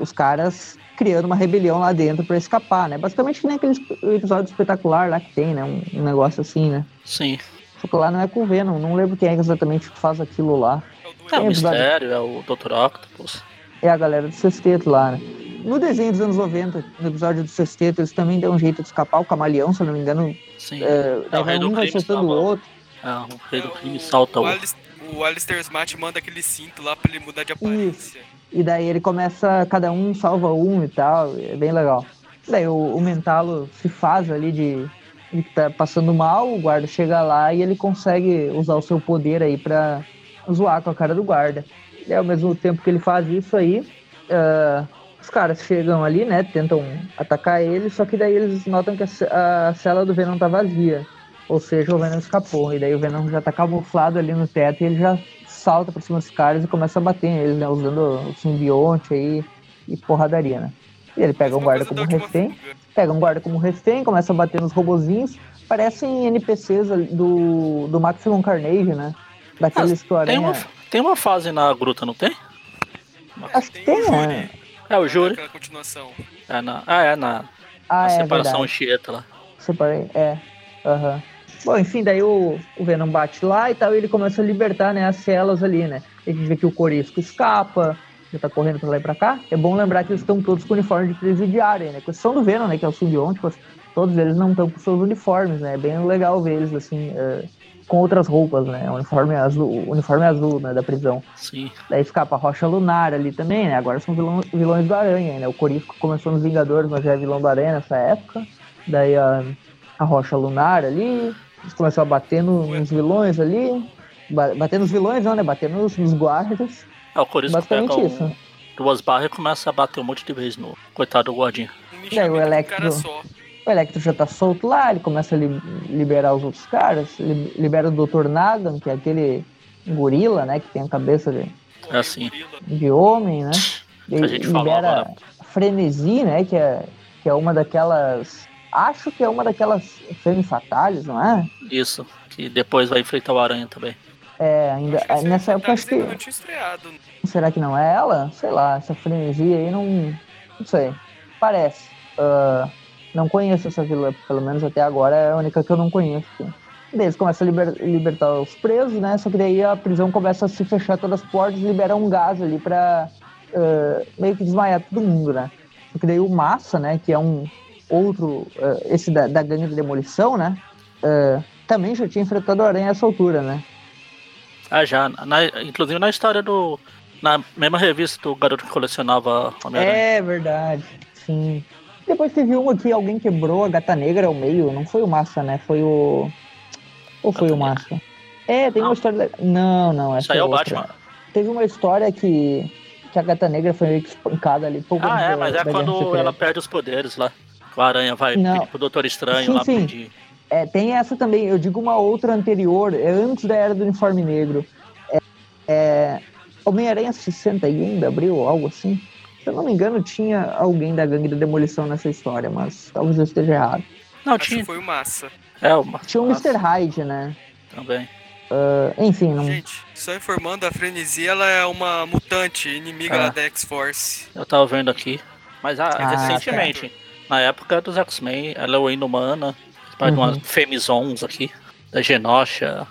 Speaker 4: os caras criando uma rebelião lá dentro para escapar, né? Basicamente que nem aquele episódio espetacular lá que tem, né? Um, um negócio assim, né?
Speaker 2: Sim.
Speaker 4: Só que lá não é com o Venom, não lembro quem é exatamente que faz aquilo lá.
Speaker 3: É o do
Speaker 2: É. Mistério, é o Dr. Octopus.
Speaker 4: É a galera do Sexteto lá, né? No desenho dos anos 90, no episódio do Sexteto, eles também dão um jeito de escapar, o camaleão, se eu não me engano,
Speaker 2: Sim.
Speaker 4: é,
Speaker 2: É, o rei do
Speaker 4: um vai soltando o outro.
Speaker 2: É, o rei do crime salta
Speaker 3: o,
Speaker 2: o.
Speaker 3: Alis- o Alistair Smart manda aquele cinto lá pra ele mudar de aparência.
Speaker 4: E daí ele começa, cada um salva um e tal, é bem legal. Daí o, o Mentalo se faz ali de, que tá passando mal, o guarda chega lá e ele consegue usar o seu poder aí pra zoar com a cara do guarda. E ao mesmo tempo que ele faz isso aí, ah, os caras chegam ali, né, tentam atacar ele, só que daí eles notam que a, a cela do Venom tá vazia. Ou seja, o Venom escapou. E daí o Venom já tá camuflado ali no teto e ele já salta pra cima dos caras e começa a bater neles, né? Usando o simbionte aí e porradaria, né? E ele pega um
Speaker 3: Mesma
Speaker 4: guarda como refém, pega um guarda como refém, começa a bater nos robozinhos. Parecem NPCs ali do, do Maximum Carnage, né? Daqueles que o
Speaker 2: Tem uma, tem uma fase na gruta, não tem?
Speaker 4: Acho que tem, né?
Speaker 2: É o júri.
Speaker 3: Aquela continuação.
Speaker 2: É na, ah, é na,
Speaker 4: Ah,
Speaker 2: na
Speaker 4: é
Speaker 2: separação
Speaker 4: verdade.
Speaker 2: Anchieta lá.
Speaker 4: Separei, é. Aham. Bom, enfim, daí o, o Venom bate lá e tal, e ele começa a libertar, né, as celas ali, né? A gente vê que o Corisco escapa, já tá correndo pra lá e pra cá. É bom lembrar que eles estão todos com uniforme de presidiário, né? Exceção do Venom, né, que é o simbionte, todos eles não estão com seus uniformes, né? É bem legal ver eles, assim, eh, com outras roupas, né? Uniforme azul, uniforme azul, né, da prisão.
Speaker 2: Sim.
Speaker 4: Daí escapa a Rocha Lunar ali também, né? Agora são vilão, vilões do Aranha, né? O Corisco começou nos Vingadores, mas já é vilão do Aranha nessa época. Daí a, a Rocha Lunar ali. Eles começam a bater no- nos vilões ali. Ba- bater nos vilões não, né? Bater nos, nos guardas.
Speaker 2: É, o Corisco pega
Speaker 4: Basicamente
Speaker 2: um,
Speaker 4: isso.
Speaker 2: duas barras e começa a bater um monte de vez no coitado do guardinha.
Speaker 4: Daí o Electro-. O Electro já tá solto lá, ele começa a li- liberar os outros caras. Li- libera o Dr. Nagan, que é aquele gorila, né? Que tem a cabeça de,
Speaker 2: É assim.
Speaker 4: De homem, né?
Speaker 2: A gente falou
Speaker 4: libera
Speaker 2: agora.
Speaker 4: Frenesi, né? Que é, que é uma daquelas. Acho que é uma daquelas femme fatales, não é?
Speaker 2: Isso. Que depois vai enfrentar o Aranha também.
Speaker 4: É, ainda.
Speaker 3: Acho que esse
Speaker 4: nessa época acho que.
Speaker 3: não tinha estreado.
Speaker 4: Será que não é ela? Sei lá, essa frenesi aí não. Não sei. Parece. Ah, não conheço essa vilã, pelo menos até agora é a única que eu não conheço. Daí eles começam a liber, libertar os presos, né? Só que daí a prisão começa a se fechar todas as portas e libera um gás ali pra uh, meio que desmaiar todo mundo, né? Só que daí o Massa, né? Que é um outro, uh, esse da, da gangue de demolição, né? Uh, também já tinha enfrentado o Aranha a essa altura, né?
Speaker 2: Ah, já. Na, inclusive na história do. Na mesma revista do garoto que colecionava
Speaker 4: Homem-Aranha. É verdade, sim. Depois teve uma que alguém quebrou a gata negra ao meio. Não foi o Massa, né? Foi o. Ou foi o Massa? É, tem não. uma história. Não, não. Essa
Speaker 2: Isso aí é o Batman.
Speaker 4: Teve uma história que. Que a gata negra foi meio que espancada ali.
Speaker 2: Pouco ah, é, mas é quando ela perde os poderes lá. O Aranha vai não. pedir pro Doutor Estranho sim, lá sim. pedir.
Speaker 4: É, tem essa também, eu digo uma outra anterior, é antes da Era do Uniforme Negro. É, é Homem-Aranha 60 ainda abriu, algo assim. Se eu não me engano, tinha alguém da gangue da demolição nessa história, mas talvez eu esteja errado.
Speaker 3: Não, Acho tinha. foi o Massa.
Speaker 2: É, o Massa.
Speaker 4: Tinha o Mr. Hyde, né?
Speaker 2: Também.
Speaker 4: Uh, enfim, não...
Speaker 3: Gente, só informando, a Frenesi ela é uma mutante, inimiga é. da X-Force.
Speaker 2: Eu tava vendo aqui. Mas ah, ah recentemente, tá. Na época dos X-Men, ela é o Inumana, Faz uhum. umas Femizons aqui, da Genosha.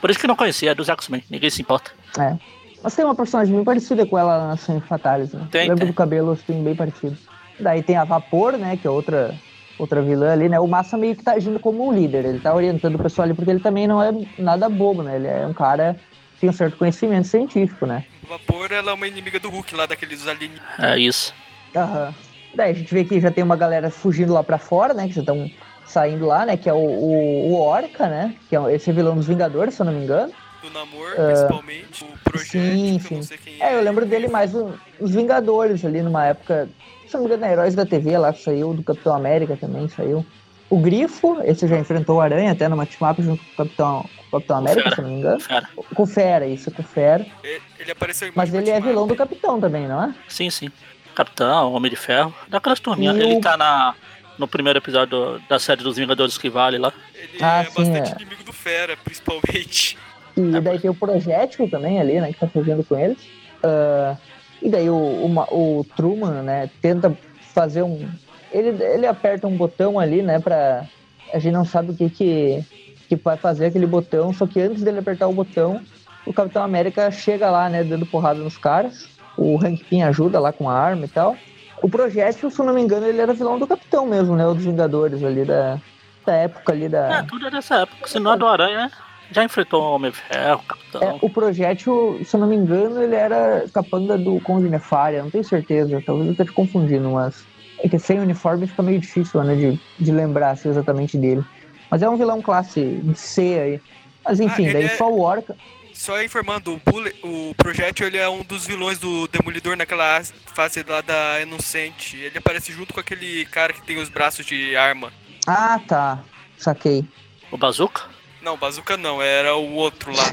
Speaker 2: Por isso que não conhecia, é dos X-Men, ninguém se importa.
Speaker 4: É. Mas tem uma personagem bem parecida com ela na Femme Fatalis, né? Tem, Lembro tem. do cabelo assim, bem parecido. Daí tem a Vapor, né? Que é outra, outra vilã ali, né? O Massa meio que tá agindo como um líder. Ele tá orientando o pessoal ali, porque ele também não é nada bobo, né? Ele é um cara que tem um certo conhecimento científico, né?
Speaker 3: O Vapor, ela é uma inimiga do Hulk lá, daqueles alienígenas.
Speaker 2: É isso.
Speaker 4: Aham. Daí a gente vê que já tem uma galera fugindo lá pra fora, né? Que já estão saindo lá, né? Que é o, o, o Orca, né? Que é esse vilão dos Vingadores, se eu não me engano.
Speaker 3: Do Namor, uh, principalmente. O Projeto, sim, sim.
Speaker 4: é. é. eu lembro dele mais os Vingadores ali numa época. Se eu não me engano, Heróis da TV lá que saiu, do Capitão América também saiu. O Grifo, esse já enfrentou o Aranha até no match-up junto com o Capitão, com o Capitão América, Fera. se eu não me engano. Fera. Com o Fera, isso, com o Fera.
Speaker 3: Ele, ele apareceu em
Speaker 4: Mas ele é vilão do Capitão também, não é?
Speaker 2: Sim, sim. Capitão, Homem de Ferro. Daquelas turminhas. Ele o... tá na no primeiro episódio da série dos Vingadores que vale lá.
Speaker 3: Ele ah, é sim, bastante é. inimigo do Fera, principalmente.
Speaker 4: E daí tem o Projétil também ali, né, que tá fugindo com eles. Uh, e daí o, o, o, Truman, né, tenta fazer um... Ele, ele aperta um botão ali, né, pra... A gente não sabe o que que, que vai fazer aquele botão, só que antes dele apertar o botão, o Capitão América chega lá, né, dando porrada nos caras. O Hank Pym ajuda lá com a arma e tal. O projétil, se eu não me engano, ele era vilão do Capitão mesmo, né? O dos Vingadores ali da, da época ali da.
Speaker 2: É, tudo é dessa época. Se não é do Aranha, já enfrentou o Homem Ferro, o Capitão.
Speaker 4: É, o projétil, se eu não me engano, ele era capanga do Conde Nefária, não tenho certeza. Talvez eu esteja confundindo, mas. É que sem uniforme fica meio difícil, né? De, de lembrar assim, exatamente dele. Mas é um vilão classe C aí. Mas enfim, ah, daí é... só o Orca.
Speaker 3: Só informando, o, Bullet, o Projétil ele é um dos vilões do Demolidor naquela fase lá da Inocente. Ele aparece junto com aquele cara que tem os braços de arma.
Speaker 4: Ah, tá. Saquei.
Speaker 2: O Bazooka?
Speaker 3: Não, Bazooka não, era o outro lá.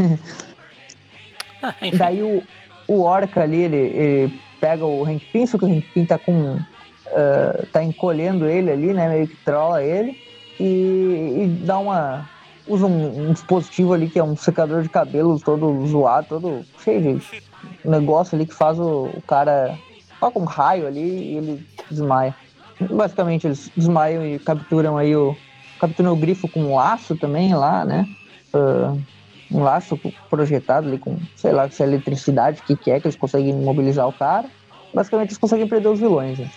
Speaker 4: ah, Daí o, o Orca ali, ele, ele pega o Hank Pym, só que o Hank Pym tá com... Uh, tá encolhendo ele ali, né? Meio que trola ele. E, e dá uma usa um, um, dispositivo ali que é um secador de cabelo todo zoado, todo cheio de negócio ali que faz o, o cara toca um raio ali e ele desmaia. Basicamente eles desmaiam e capturam aí o capturam o grifo com um laço também lá, né? Uh, um laço projetado ali com, sei lá, se é eletricidade, o que, que é, que eles conseguem imobilizar o cara. Basicamente eles conseguem prender os vilões. Né?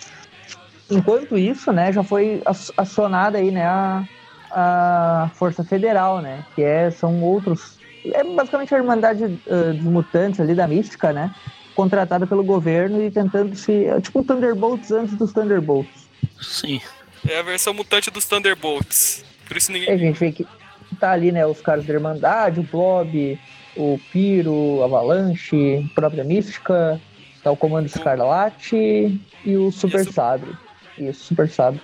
Speaker 4: Enquanto isso, né, já foi acionada aí, né, a, a Força Federal, né? Que é, são outros. É basicamente a Irmandade uh, dos Mutantes ali da Mística, né? Contratada pelo governo e tentando se. É tipo um Thunderbolts antes dos Thunderbolts.
Speaker 2: Sim.
Speaker 3: É a versão mutante dos Thunderbolts. Por isso ninguém.
Speaker 4: É, a gente vê que tá ali, né? Os caras da Irmandade, o Blob, o Piro, a Avalanche, a própria Mística, tá o Comando Escarlate e o Super. Sabre. Isso, Super Sabre.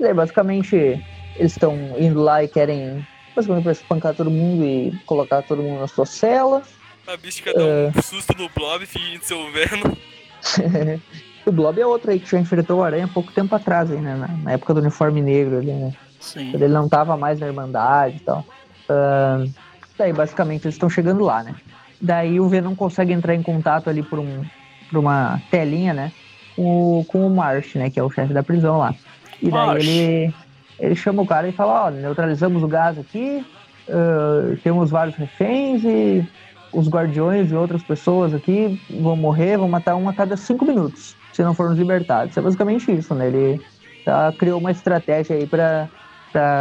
Speaker 4: Aí, basicamente, eles estão indo lá e querem basicamente pra espancar todo mundo e colocar todo mundo na sua cela.
Speaker 3: A mística dá um é. susto no Blob fingindo ser o Venom.
Speaker 4: o Blob é outro aí que já enfrentou o Aranha há pouco tempo atrás, aí, né? Na, na época do uniforme negro ali, né?
Speaker 2: Sim.
Speaker 4: Quando ele não tava mais na Irmandade e tal. Uh, daí, basicamente, eles estão chegando lá, né? Daí o Venom consegue entrar em contato ali por, um, por uma telinha, né? O, com o Marsh, né? Que é o chefe da prisão lá. E daí Marsh. ele ele chama o cara e fala, ó, neutralizamos o gás aqui, uh, temos vários reféns e os guardiões e outras pessoas aqui vão morrer, vão matar um a cada cinco minutos, se não formos libertados. É basicamente isso, né? Ele tá, criou uma estratégia aí para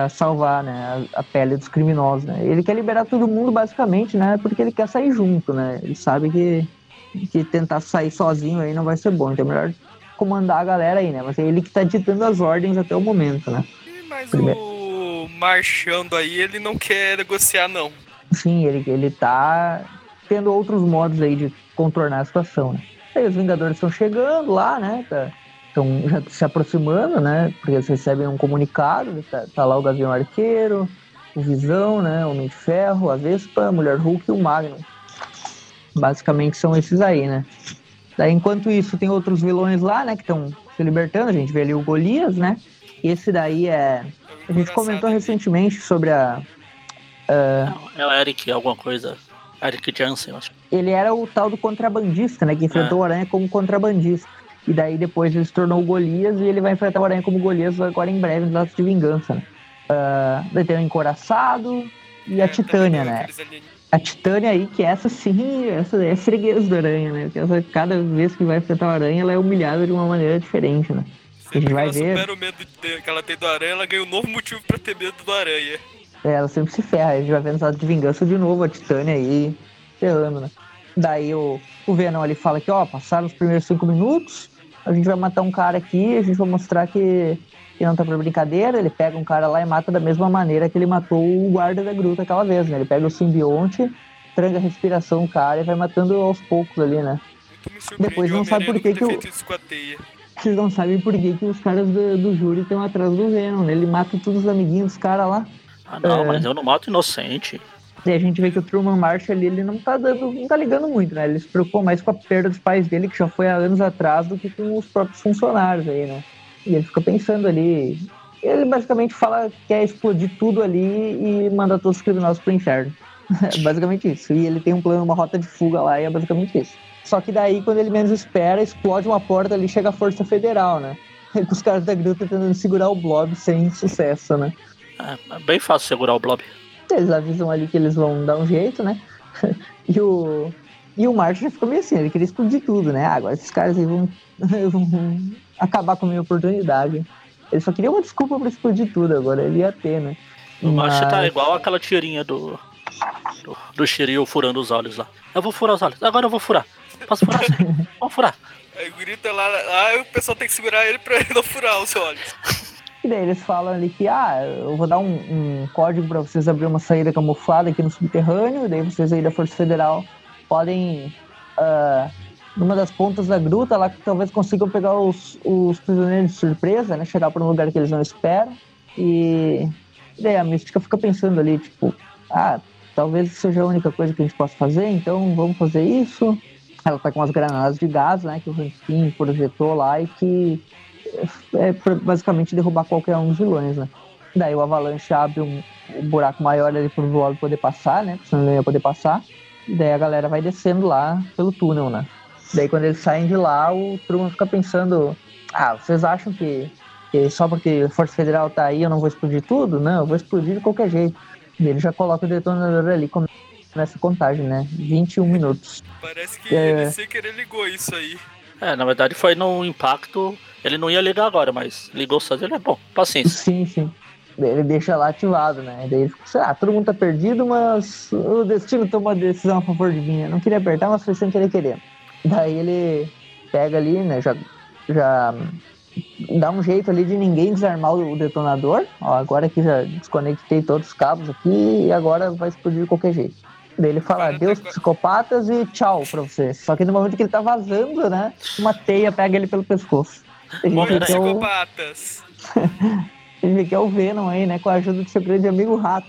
Speaker 4: salvar né, a, pele dos criminosos. Né? Ele quer liberar todo mundo basicamente, né? Porque ele quer sair junto, né? Ele sabe que, que tentar sair sozinho aí não vai ser bom. Então é melhor comandar a galera aí, né? Mas é ele que tá ditando as ordens até o momento, né?
Speaker 3: Mas Primeiro. o marchando aí, ele não quer negociar, não.
Speaker 4: Sim, ele, ele tá tendo outros modos aí de contornar a situação, né? Aí os Vingadores estão chegando lá, né? Estão tá, já se aproximando, né? Porque eles recebem um comunicado, tá, tá lá o Gavião Arqueiro, o Visão, né? O Homem de Ferro, a Vespa, a Mulher Hulk e o Magnum. Basicamente são esses aí, né? Daí, enquanto isso, tem outros vilões lá, né? Que estão se libertando. A gente vê ali o Golias, né? Esse daí é. A gente comentou recentemente sobre a.
Speaker 2: Uh... É o Eric, alguma coisa. Eric Jansen, eu acho.
Speaker 4: Ele era o tal do contrabandista, né? Que enfrentou é. o Aranha como contrabandista. E daí depois ele se tornou o Golias e ele vai enfrentar o Aranha como Golias agora em breve nos Atos de Vingança. Né? Uh, daí tem o Encoraçado e a é, Titânia, né? A Titânia aí, que essa sim, essa é freguês do Aranha, né? Porque essa, cada vez que vai enfrentar o Aranha, ela é humilhada de uma maneira diferente, né?
Speaker 3: Sempre gente vai ver. supera o medo que ela tem do aranha, ela ganha um novo motivo pra ter medo do aranha.
Speaker 4: É, ela sempre se ferra. A gente vai ver no de vingança de novo a Titânia aí, ferrando, né? Daí o, o Venom ali fala que, ó, passaram os primeiros cinco minutos, a gente vai matar um cara aqui, a gente vai mostrar que, que não tá pra brincadeira. Ele pega um cara lá e mata da mesma maneira que ele matou o guarda da gruta aquela vez, né? Ele pega o simbionte, tranca a respiração do cara e vai matando aos poucos ali, né? Depois não sabe por que que o vocês não sabem por que, que os caras do, do júri estão atrás do Venom, né? Ele mata todos os amiguinhos dos caras lá.
Speaker 2: Ah, não, é... mas eu não mato inocente.
Speaker 4: E a gente vê que o Truman Marshall ali, ele não tá dando, não tá ligando muito, né? Ele se preocupou mais com a perda dos pais dele, que já foi há anos atrás, do que com os próprios funcionários aí, né? E ele fica pensando ali. Ele basicamente fala que quer explodir tudo ali e manda todos os criminosos pro inferno. É basicamente isso. E ele tem um plano, uma rota de fuga lá, e é basicamente isso. Só que daí, quando ele menos espera, explode uma porta ali chega a Força Federal, né? Com os caras da gruta tentando segurar o Blob sem sucesso, né?
Speaker 2: É, é bem fácil segurar o Blob.
Speaker 4: Eles avisam ali que eles vão dar um jeito, né? e o. E o Martin ficou meio assim, ele queria explodir tudo, né? Ah, agora esses caras aí vão, vão acabar com a minha oportunidade. Ele só queria uma desculpa pra explodir tudo, agora ele ia ter, né?
Speaker 2: O Mas... Martin tá igual aquela tirinha do, do, do Shiryu furando os olhos lá. Eu vou furar os olhos, agora eu vou furar. Posso furar? Vamos furar.
Speaker 3: Aí grita lá, aí o pessoal tem que segurar ele pra ele não furar os olhos.
Speaker 4: E daí eles falam ali que, ah, eu vou dar um, um código para vocês abrir uma saída camuflada aqui no subterrâneo, e daí vocês aí da Força Federal podem, uh, numa das pontas da gruta lá, que talvez consigam pegar os, os prisioneiros de surpresa, né, chegar para um lugar que eles não esperam. E, e daí a Mística fica pensando ali, tipo, ah, talvez seja a única coisa que a gente possa fazer, então vamos fazer isso. Ela tá com umas granadas de gás, né, que o Rankin projetou lá e que é, é basicamente derrubar qualquer um dos vilões, né. Daí o Avalanche abre um, um buraco maior ali pro Blob poder passar, né, porque senão ele não ia poder passar. E daí a galera vai descendo lá pelo túnel, né. Daí quando eles saem de lá, o Truman fica pensando, ah, vocês acham que, que só porque a Força Federal tá aí eu não vou explodir tudo? Não, eu vou explodir de qualquer jeito. E ele já coloca o detonador ali nessa contagem, né? 21 minutos.
Speaker 3: Parece que é... ele sem querer ligou isso aí.
Speaker 2: É, na verdade foi no impacto. Ele não ia ligar agora, mas ligou sozinho, é bom, paciência.
Speaker 4: Sim, sim. Ele deixa lá ativado, né? Daí ele fica, sei lá, todo mundo tá perdido, mas o destino tomou a decisão a favor de mim. Eu não queria apertar, mas foi sem querer querer. Daí ele pega ali, né? Já, já dá um jeito ali de ninguém desarmar o detonador. Ó, agora que já desconectei todos os cabos aqui e agora vai explodir de qualquer jeito. Daí ele fala adeus psicopatas e tchau pra você. Só que no momento que ele tá vazando, né, uma teia pega ele pelo pescoço.
Speaker 3: Morre psicopatas.
Speaker 4: ele vê que é o Venom aí, né, com a ajuda do seu grande amigo Rato.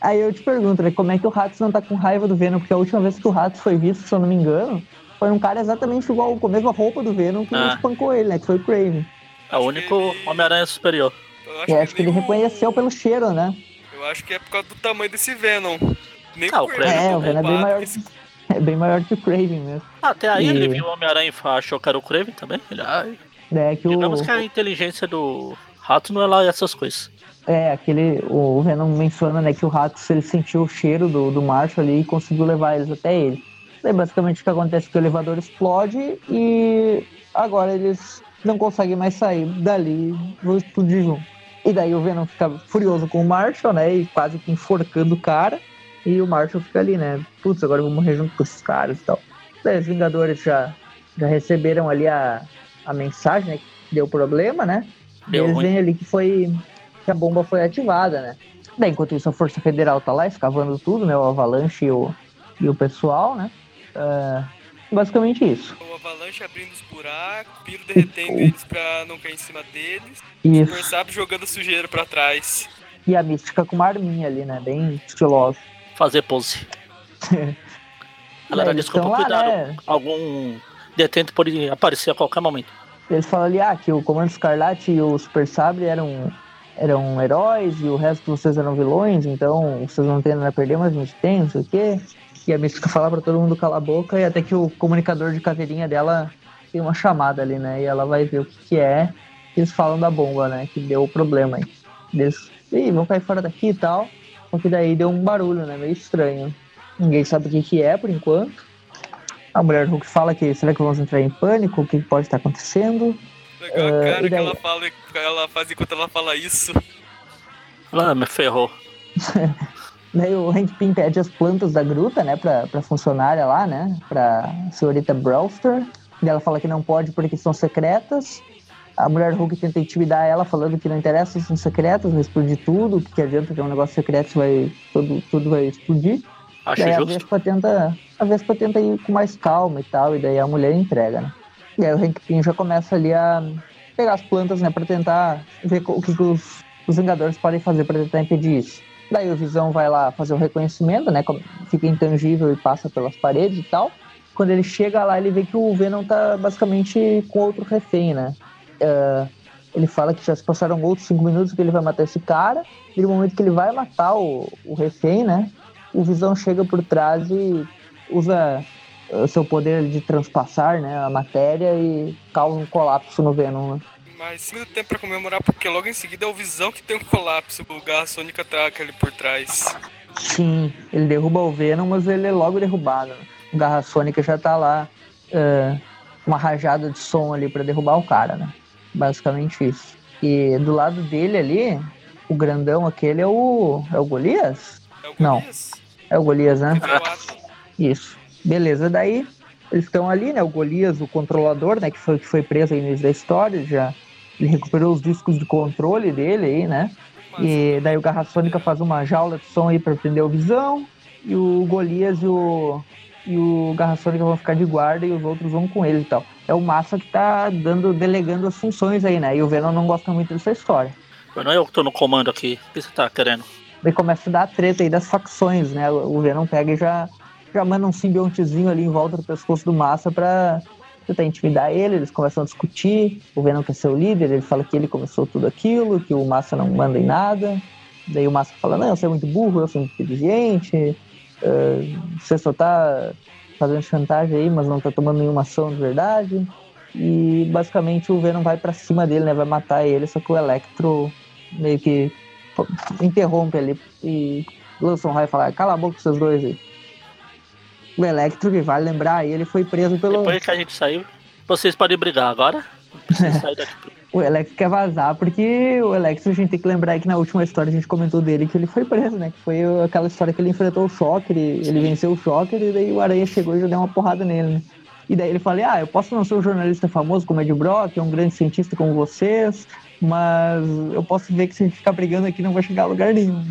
Speaker 4: Aí eu te pergunto, né, como é que o Ratos não tá com raiva do Venom? Porque a última vez que o Ratos foi visto, se eu não me engano, foi um cara exatamente igual, com a mesma roupa do Venom que ah. espancou ele, né? Que foi o Craven.
Speaker 2: É o único ele... Homem-Aranha superior.
Speaker 4: Eu acho, que, acho que ele reconheceu pelo cheiro, né?
Speaker 3: Eu acho que é por causa do tamanho desse Venom.
Speaker 4: Nem ah, o Craven. É, o Venom é bem maior que... É bem maior que o Craven mesmo.
Speaker 2: Ah, até aí e... ele viu o Homem-Aranha e achou que era o Craven também. Ele, ah,
Speaker 4: é que
Speaker 2: Digamos o... que a inteligência do Rato não é lá essas coisas.
Speaker 4: É, aquele. O Venom menciona, né, que o rato, se ele sentiu o cheiro do, do Marshall ali e conseguiu levar eles até ele. Daí basicamente o que acontece é que o elevador explode e agora eles não conseguem mais sair dali vão explodir junto. E daí o Venom fica furioso com o Marshall, né? E quase que enforcando o cara. E o Marshall fica ali, né? Putz, agora eu vou morrer junto com esses caras e tal. Daí os Vingadores já, já receberam ali a, a mensagem, né? Que deu problema, né?
Speaker 2: Deu
Speaker 4: Eles
Speaker 2: ruim.
Speaker 4: veem ali que foi. que a bomba foi ativada, né? Daí, enquanto isso, a Força Federal tá lá escavando tudo, né? O Avalanche e o, e o pessoal, né? Ah, basicamente isso.
Speaker 3: O Avalanche abrindo os buracos, o Piro derretendo eles pra não cair em cima deles.
Speaker 4: Isso.
Speaker 3: Super Sapo jogando sujeira pra trás.
Speaker 4: E a Mística com uma arminha ali, né? Bem estilosa.
Speaker 2: Fazer pose. Galera,
Speaker 4: eles
Speaker 2: desculpa,
Speaker 4: tão lá,
Speaker 2: cuidado.
Speaker 4: né?
Speaker 2: Algum detento pode aparecer a qualquer momento.
Speaker 4: Eles falam ali, ah, que o Comando Escarlate e o Super Sabre eram, eram heróis e o resto de vocês eram vilões, então vocês não têm nada a perder, mas a gente tem, não sei o quê. E a Mística fala pra todo mundo calar a boca e até que o comunicador de caveirinha dela tem uma chamada ali, né? E ela vai ver o que, que é. Eles falam da bomba, né? Que deu o problema aí. Eles, ih, vão cair fora daqui e tal. Só que daí deu um barulho, né? Meio estranho. Ninguém sabe o que, que é por enquanto. A mulher Hulk fala que será que vamos entrar em pânico? O que pode estar acontecendo?
Speaker 3: Legal a
Speaker 4: Ah,
Speaker 3: cara
Speaker 4: e
Speaker 3: que
Speaker 4: daí?
Speaker 3: ela fala, que ela faz enquanto ela fala isso.
Speaker 2: Ah, me ferrou.
Speaker 4: Daí o Hank Pym pede as plantas da gruta, né, pra, pra funcionária lá, né, pra senhorita Brewster. E ela fala que não pode porque são secretas. A mulher Hulk tenta intimidar ela, falando que não interessa, são secretas, vai explodir tudo. Que, que adianta ter um negócio secreto se vai, tudo, tudo vai explodir.
Speaker 2: Acho
Speaker 4: daí a
Speaker 2: justo.
Speaker 4: Vespa tenta, a Vespa tenta ir com mais calma e tal, e daí a mulher entrega, né. E aí o Hank Pym já começa ali a pegar as plantas, né, pra tentar ver o que, que os, os Vingadores podem fazer pra tentar impedir isso. Daí o Visão vai lá fazer o reconhecimento, né? Fica intangível e passa pelas paredes e tal. Quando ele chega lá, ele vê que o Venom tá basicamente com outro refém, né? Ah, ele fala que já se passaram outros cinco minutos que ele vai matar esse cara. E no momento que ele vai matar o, o refém, né? O Visão chega por trás e usa ah, seu poder de transpassar né, a matéria e causa um colapso no Venom, né?
Speaker 3: Mas sim do tempo pra comemorar, porque logo em seguida é o Visão que tem um colapso. O Garra Sônica ataca ele por trás.
Speaker 4: Sim, ele derruba o Venom, mas ele é logo derrubado. O Garra Sônica já tá lá, é, uma rajada de som ali pra derrubar o cara, né? Basicamente isso. E do lado dele ali, o grandão aquele é o. É o Golias?
Speaker 3: É o
Speaker 4: Não.
Speaker 3: Golias?
Speaker 4: É o Golias, né?
Speaker 3: É.
Speaker 4: Isso. Beleza, daí eles estão ali, né? O Golias, o controlador, né? Que foi que foi preso aí no início da história, já ele recuperou os discos de controle dele aí, né? E daí o Garra Sônica faz uma jaula de som aí pra prender o Visão. E o Golias e o, e o Garra Sônica vão ficar de guarda e os outros vão com ele e tal. É o Massa que tá dando, delegando as funções aí, né? E o Venom não gosta muito dessa história.
Speaker 2: Não é eu que tô no comando aqui. O que você tá querendo?
Speaker 4: Daí começa a dar a treta aí das facções, né? O Venom pega e já, já manda um simbiontezinho ali em volta do pescoço do Massa pra tentar intimidar ele. Eles começam a discutir. O Venom quer ser o líder, ele fala que ele começou tudo aquilo, que o Massa não manda em nada. Daí o Massa fala: Não, você é muito burro, eu sou muito inteligente. eh, você só tá fazendo chantagem aí, mas não tá tomando nenhuma ação de verdade. E basicamente o Venom vai pra cima dele, né? Vai matar ele, só que o Electro meio que interrompe ali e lança um raio e fala: Cala a boca, vocês dois aí. O Electro, que vale lembrar ele foi preso pelo.
Speaker 2: Depois que a gente saiu, vocês podem brigar agora. Precisa sair daqui.
Speaker 4: O Electro quer vazar, porque o Electro a gente tem que lembrar que na última história a gente comentou dele que ele foi preso, né? Que foi aquela história que ele enfrentou o Shocker, ele, ele venceu o Shocker e daí o Aranha chegou e já deu uma porrada nele, né? E daí ele fala, ah, eu posso não ser um jornalista famoso como Ed Brock, um grande cientista como vocês, mas eu posso ver que se a gente ficar brigando aqui não vai chegar a lugar nenhum.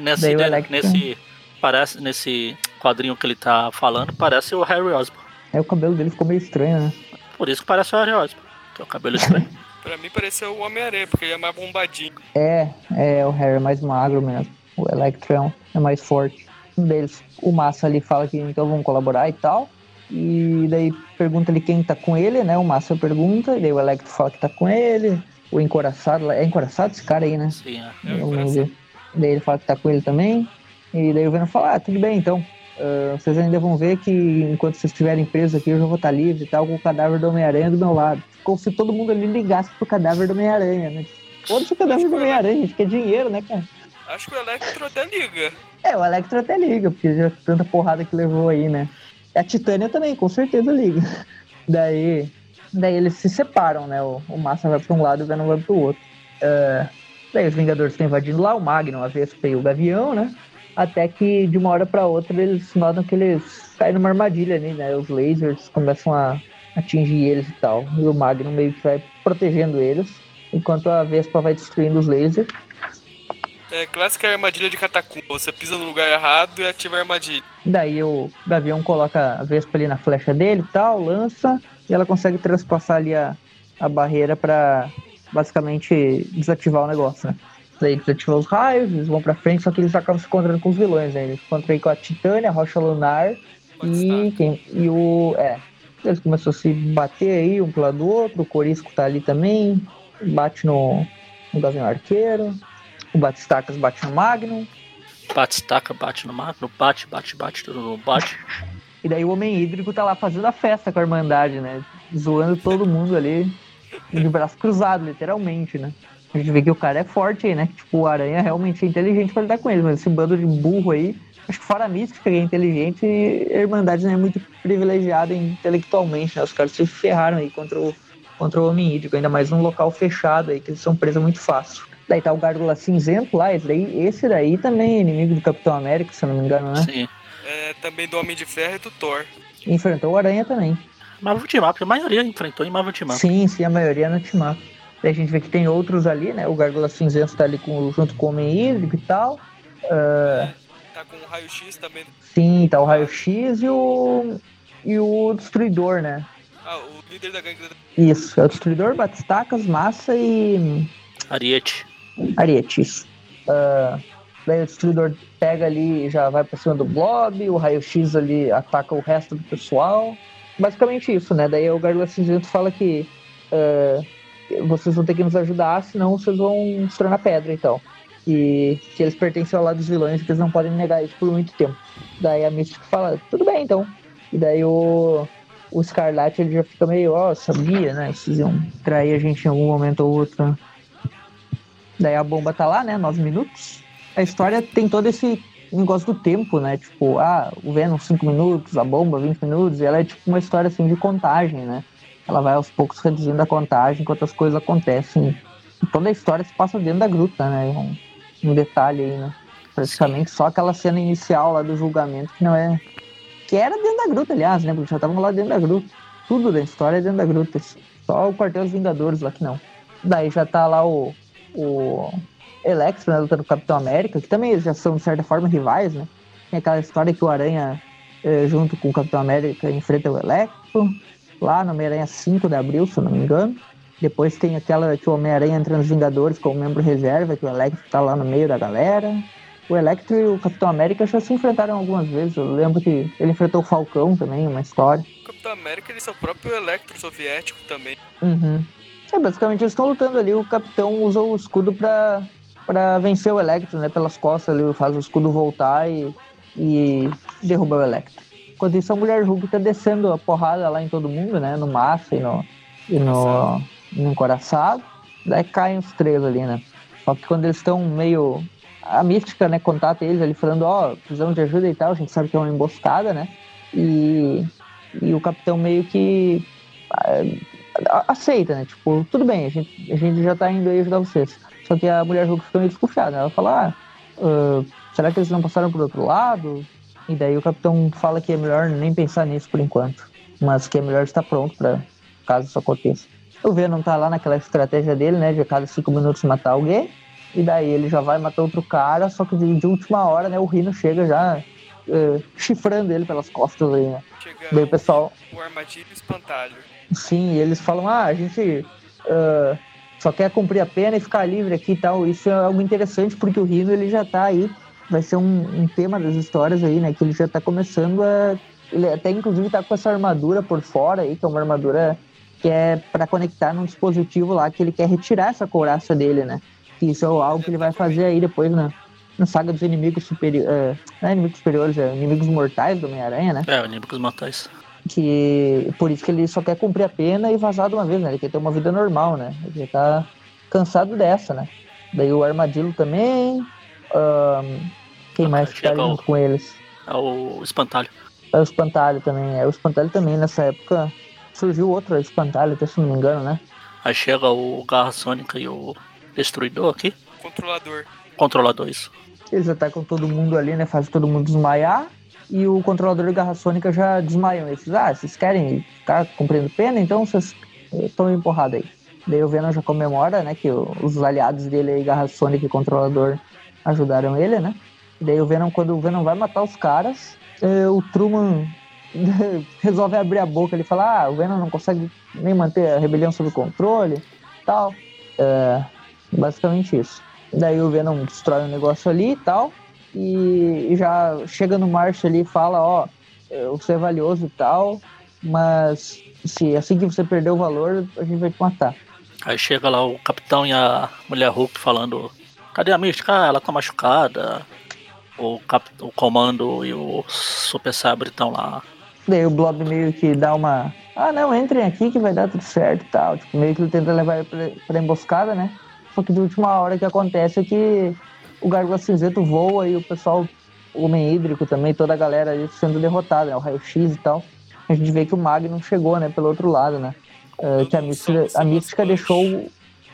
Speaker 2: Nesse,
Speaker 4: Daí o
Speaker 2: ne-
Speaker 4: Electro-
Speaker 2: nesse, parece, nesse quadrinho que ele tá falando, parece o Harry Osborn.
Speaker 4: Aí o cabelo dele ficou meio estranho, né?
Speaker 2: Por isso que parece o Harry Osborn. Que é o cabelo estranho.
Speaker 3: Pra mim pareceu o Homem-Aranha, porque ele é mais bombadinho.
Speaker 4: É, é, o Harry é mais magro mesmo. O Electro é é mais forte. Um deles, o Massa ali fala que então vão colaborar e tal. E daí pergunta ele quem tá com ele, né? O Massa pergunta, e daí o Electro fala que tá com ele. O encoraçado, é encoraçado esse cara aí, né?
Speaker 2: Sim, é.
Speaker 3: É,
Speaker 4: vi. Daí ele fala que tá com ele também. E daí o Venom fala, ah, tudo bem então. Ah, vocês ainda vão ver que enquanto vocês estiverem presos aqui, eu já vou estar livre e tal, com o cadáver do Homem-Aranha do meu lado. Como se todo mundo ali ligasse pro cadáver do Homem-Aranha, né? Foda-se o cadáver do Homem-Aranha, gente, que é dinheiro, né, cara?
Speaker 3: Acho que o Electro até liga.
Speaker 4: É, o Electro até liga, porque já tanta porrada que levou aí, né? A Titânia também, com certeza liga. Daí, daí eles se separam, né? O, o Massa vai pra um lado e o Venom vai pro outro. Uh, daí os Vingadores estão invadindo lá, o Magnum, a Vespa e o Gavião, né? Até que de uma hora para outra eles notam que eles caem numa armadilha ali, né? Os lasers começam a atingir eles e tal. E o Magnum meio que vai protegendo eles, enquanto a Vespa vai destruindo os lasers.
Speaker 3: É clássica armadilha de catacumba. Você pisa no lugar errado e ativa a armadilha.
Speaker 4: Daí o Gavião coloca a Vespa ali na flecha dele e tal, lança, e ela consegue transpassar ali a, a barreira para basicamente desativar o negócio, né? Daí desativa os raios, eles vão pra frente, só que eles acabam se encontrando com os vilões, né? Eles encontram aí com a Titânia, a Rocha Lunar e, quem, e o. É. Eles começam a se bater aí um pro lado do outro, o Corisco tá ali também, bate no, no Gavião Arqueiro. O Batistacas bate no Magnum.
Speaker 2: Batistaca bate no Magnum, bate, bate, bate, tudo no bate.
Speaker 4: E daí o Homem Hídrico tá lá fazendo a festa com a Irmandade, né? Zoando todo mundo ali. De braço cruzado, literalmente, né? A gente vê que o cara é forte aí, né? Tipo, o Aranha realmente é inteligente pra lidar com ele, mas esse bando de burro aí, acho que fora a mística que é inteligente, a Irmandade não é muito privilegiada intelectualmente, né? Os caras se ferraram aí contra o, contra o Homem Hídrico, ainda mais num local fechado aí, que eles são presos muito fácil. Daí tá o Gárgula cinzento lá, esse daí, esse daí também é inimigo do Capitão América, se eu não me engano, né?
Speaker 2: Sim.
Speaker 3: É, também do Homem de Ferro e do Thor.
Speaker 4: Enfrentou o Aranha também.
Speaker 2: Marvel Team Up, a maioria enfrentou em Marvel Team Up.
Speaker 4: Sim, sim, a maioria no Team Up. Daí a gente vê que tem outros ali, né? O Gárgula cinzento tá ali com, junto com o Homem Hídrico e tal. Uh...
Speaker 3: Tá com o Raio-X também.
Speaker 4: Sim, tá o Raio-X e o... e o Destruidor, né?
Speaker 3: Ah, o líder da gangue.
Speaker 4: Isso, é o Destruidor, Batistacas, Massa e...
Speaker 2: Ariete.
Speaker 4: Ariete, isso. Uh, daí o destruidor pega ali e já vai pra cima do Blob, o raio-x ali ataca o resto do pessoal. Basicamente isso, né? Daí o Gargula Cinzento fala que uh, vocês vão ter que nos ajudar, senão vocês vão se tornar pedra então. E que eles pertencem ao lado dos vilões, que eles não podem negar isso por muito tempo. Daí a Mystic fala, tudo bem então. E daí o, o Scarlet ele já fica meio, ó, oh, sabia, né? Vocês iam trair a gente em algum momento ou outro. Daí a bomba tá lá, né? Nove minutos. A história tem todo esse negócio do tempo, né? Tipo, ah, o Venom cinco minutos, a bomba 20 minutos. E ela é tipo uma história assim de contagem, né? Ela vai aos poucos reduzindo a contagem enquanto as coisas acontecem. E toda a história se passa dentro da gruta, né? Um, um detalhe aí, né? Praticamente só aquela cena inicial lá do julgamento que não é. Que era dentro da gruta, aliás, né? Porque já estavam lá dentro da gruta. Tudo da história é dentro da gruta. Só o quartel dos Vingadores lá que não. Daí já tá lá o, o Electro, né, lutando com o Capitão América, que também já são, de certa forma, rivais, né? Tem aquela história que o Aranha, eh, junto com o Capitão América, enfrenta o Electro, lá no Homem-Aranha 5 de abril, se eu não me engano. Depois tem aquela que o Homem-Aranha entra nos Vingadores como membro reserva, que o Electro tá lá no meio da galera. O Electro e o Capitão América já se enfrentaram algumas vezes. Eu lembro que ele enfrentou o Falcão também, uma história.
Speaker 3: O Capitão América, ele é o próprio Electro soviético também.
Speaker 4: Uhum. É, basicamente eles estão lutando ali, o capitão usa o escudo pra, pra vencer o Electro, né? Pelas costas ali, faz o escudo voltar e, e derruba o Electro. Enquanto isso, a Mulher Hulk tá descendo a porrada lá em todo mundo, né? No Massa e no, e no, no Encoraçado. Daí caem os três ali, né? Só que quando eles estão meio... A Mística, né, contata eles ali falando, ó, oh, precisamos de ajuda e tal, a gente sabe que é uma emboscada, né? E, e o capitão meio que aceita, né? Tipo, tudo bem, a gente, a gente já tá indo aí ajudar vocês. Só que a mulher Hulk fica meio desconfiada. Ela fala, ah, uh, será que eles não passaram por outro lado? E daí o capitão fala que é melhor nem pensar nisso por enquanto. Mas que é melhor estar pronto para caso isso aconteça. O Venom tá lá naquela estratégia dele, né? De a cada cinco minutos matar alguém. E daí ele já vai matar outro cara, só que de, de última hora, né? O Rino chega já uh, chifrando ele pelas costas aí, né?
Speaker 3: Chega
Speaker 4: daí o pessoal.
Speaker 3: O armadilho e espantalho.
Speaker 4: Sim, eles falam, ah, a gente uh, só quer cumprir a pena e ficar livre aqui e tal. Isso é algo interessante porque o Rino ele já tá aí, vai ser um, um tema das histórias aí, né? Que ele já tá começando a. Ele até inclusive tá com essa armadura por fora aí, que é uma armadura que é para conectar num dispositivo lá que ele quer retirar essa couraça dele, né? Que isso é algo que ele vai fazer aí depois na, na saga dos inimigos superiores. Uh, não é inimigos superiores, é inimigos mortais do Homem-Aranha, né?
Speaker 2: É, inimigos mortais
Speaker 4: que por isso que ele só quer cumprir a pena e vazar de uma vez, né? Ele quer ter uma vida normal, né? Ele tá cansado dessa, né? Daí o Armadillo também. Ahn, quem mais que tá junto com eles?
Speaker 2: É o espantalho.
Speaker 4: É o Espantalho também. É o Espantalho também, nessa época. Surgiu outro Espantalho, até se não me engano, né?
Speaker 2: Aí chega o Garra Sônica e o Destruidor aqui.
Speaker 3: Controlador.
Speaker 2: Controlador isso.
Speaker 4: Eles atacam todo mundo ali, né? Fazem todo mundo desmaiar. E o controlador de Garra Sônica já desmaiam. Eles ah, vocês querem ficar cumprindo pena? Então vocês eh, tomem porrada aí. Daí o Venom já comemora, né? Que os aliados dele aí, Garra Sônica e Controlador, ajudaram ele, né? E daí o Venom, quando o Venom vai matar os caras, eh, o Truman resolve abrir a boca. Ele fala, ah, o Venom não consegue nem manter a rebelião sob controle tal. É, basicamente isso. Daí o Venom destrói o negócio ali e tal. E, já chega no March ali e fala, ó, eh, você é valioso e tal, mas se assim que você perder o valor, a gente vai te matar.
Speaker 2: Aí chega lá o Capitão e a Mulher Hulk falando: Cadê a Mística? Ah, ela tá machucada. O, cap... o Comando e o Super Sabre estão lá.
Speaker 4: Daí o Blob meio que dá uma. Ah, não, entrem aqui que vai dar tudo certo e tal. Tipo, meio que ele tenta levar ele pra, emboscada, né? Só que de última hora que acontece é que o Gárgula Cinzento voa e o pessoal, o Homem Hídrico também, toda a galera ali sendo derrotada, né? O Raio-X e tal. A gente vê que o Magnum chegou, né? Pelo outro lado, né? É, que a Mística, a Mística deixou.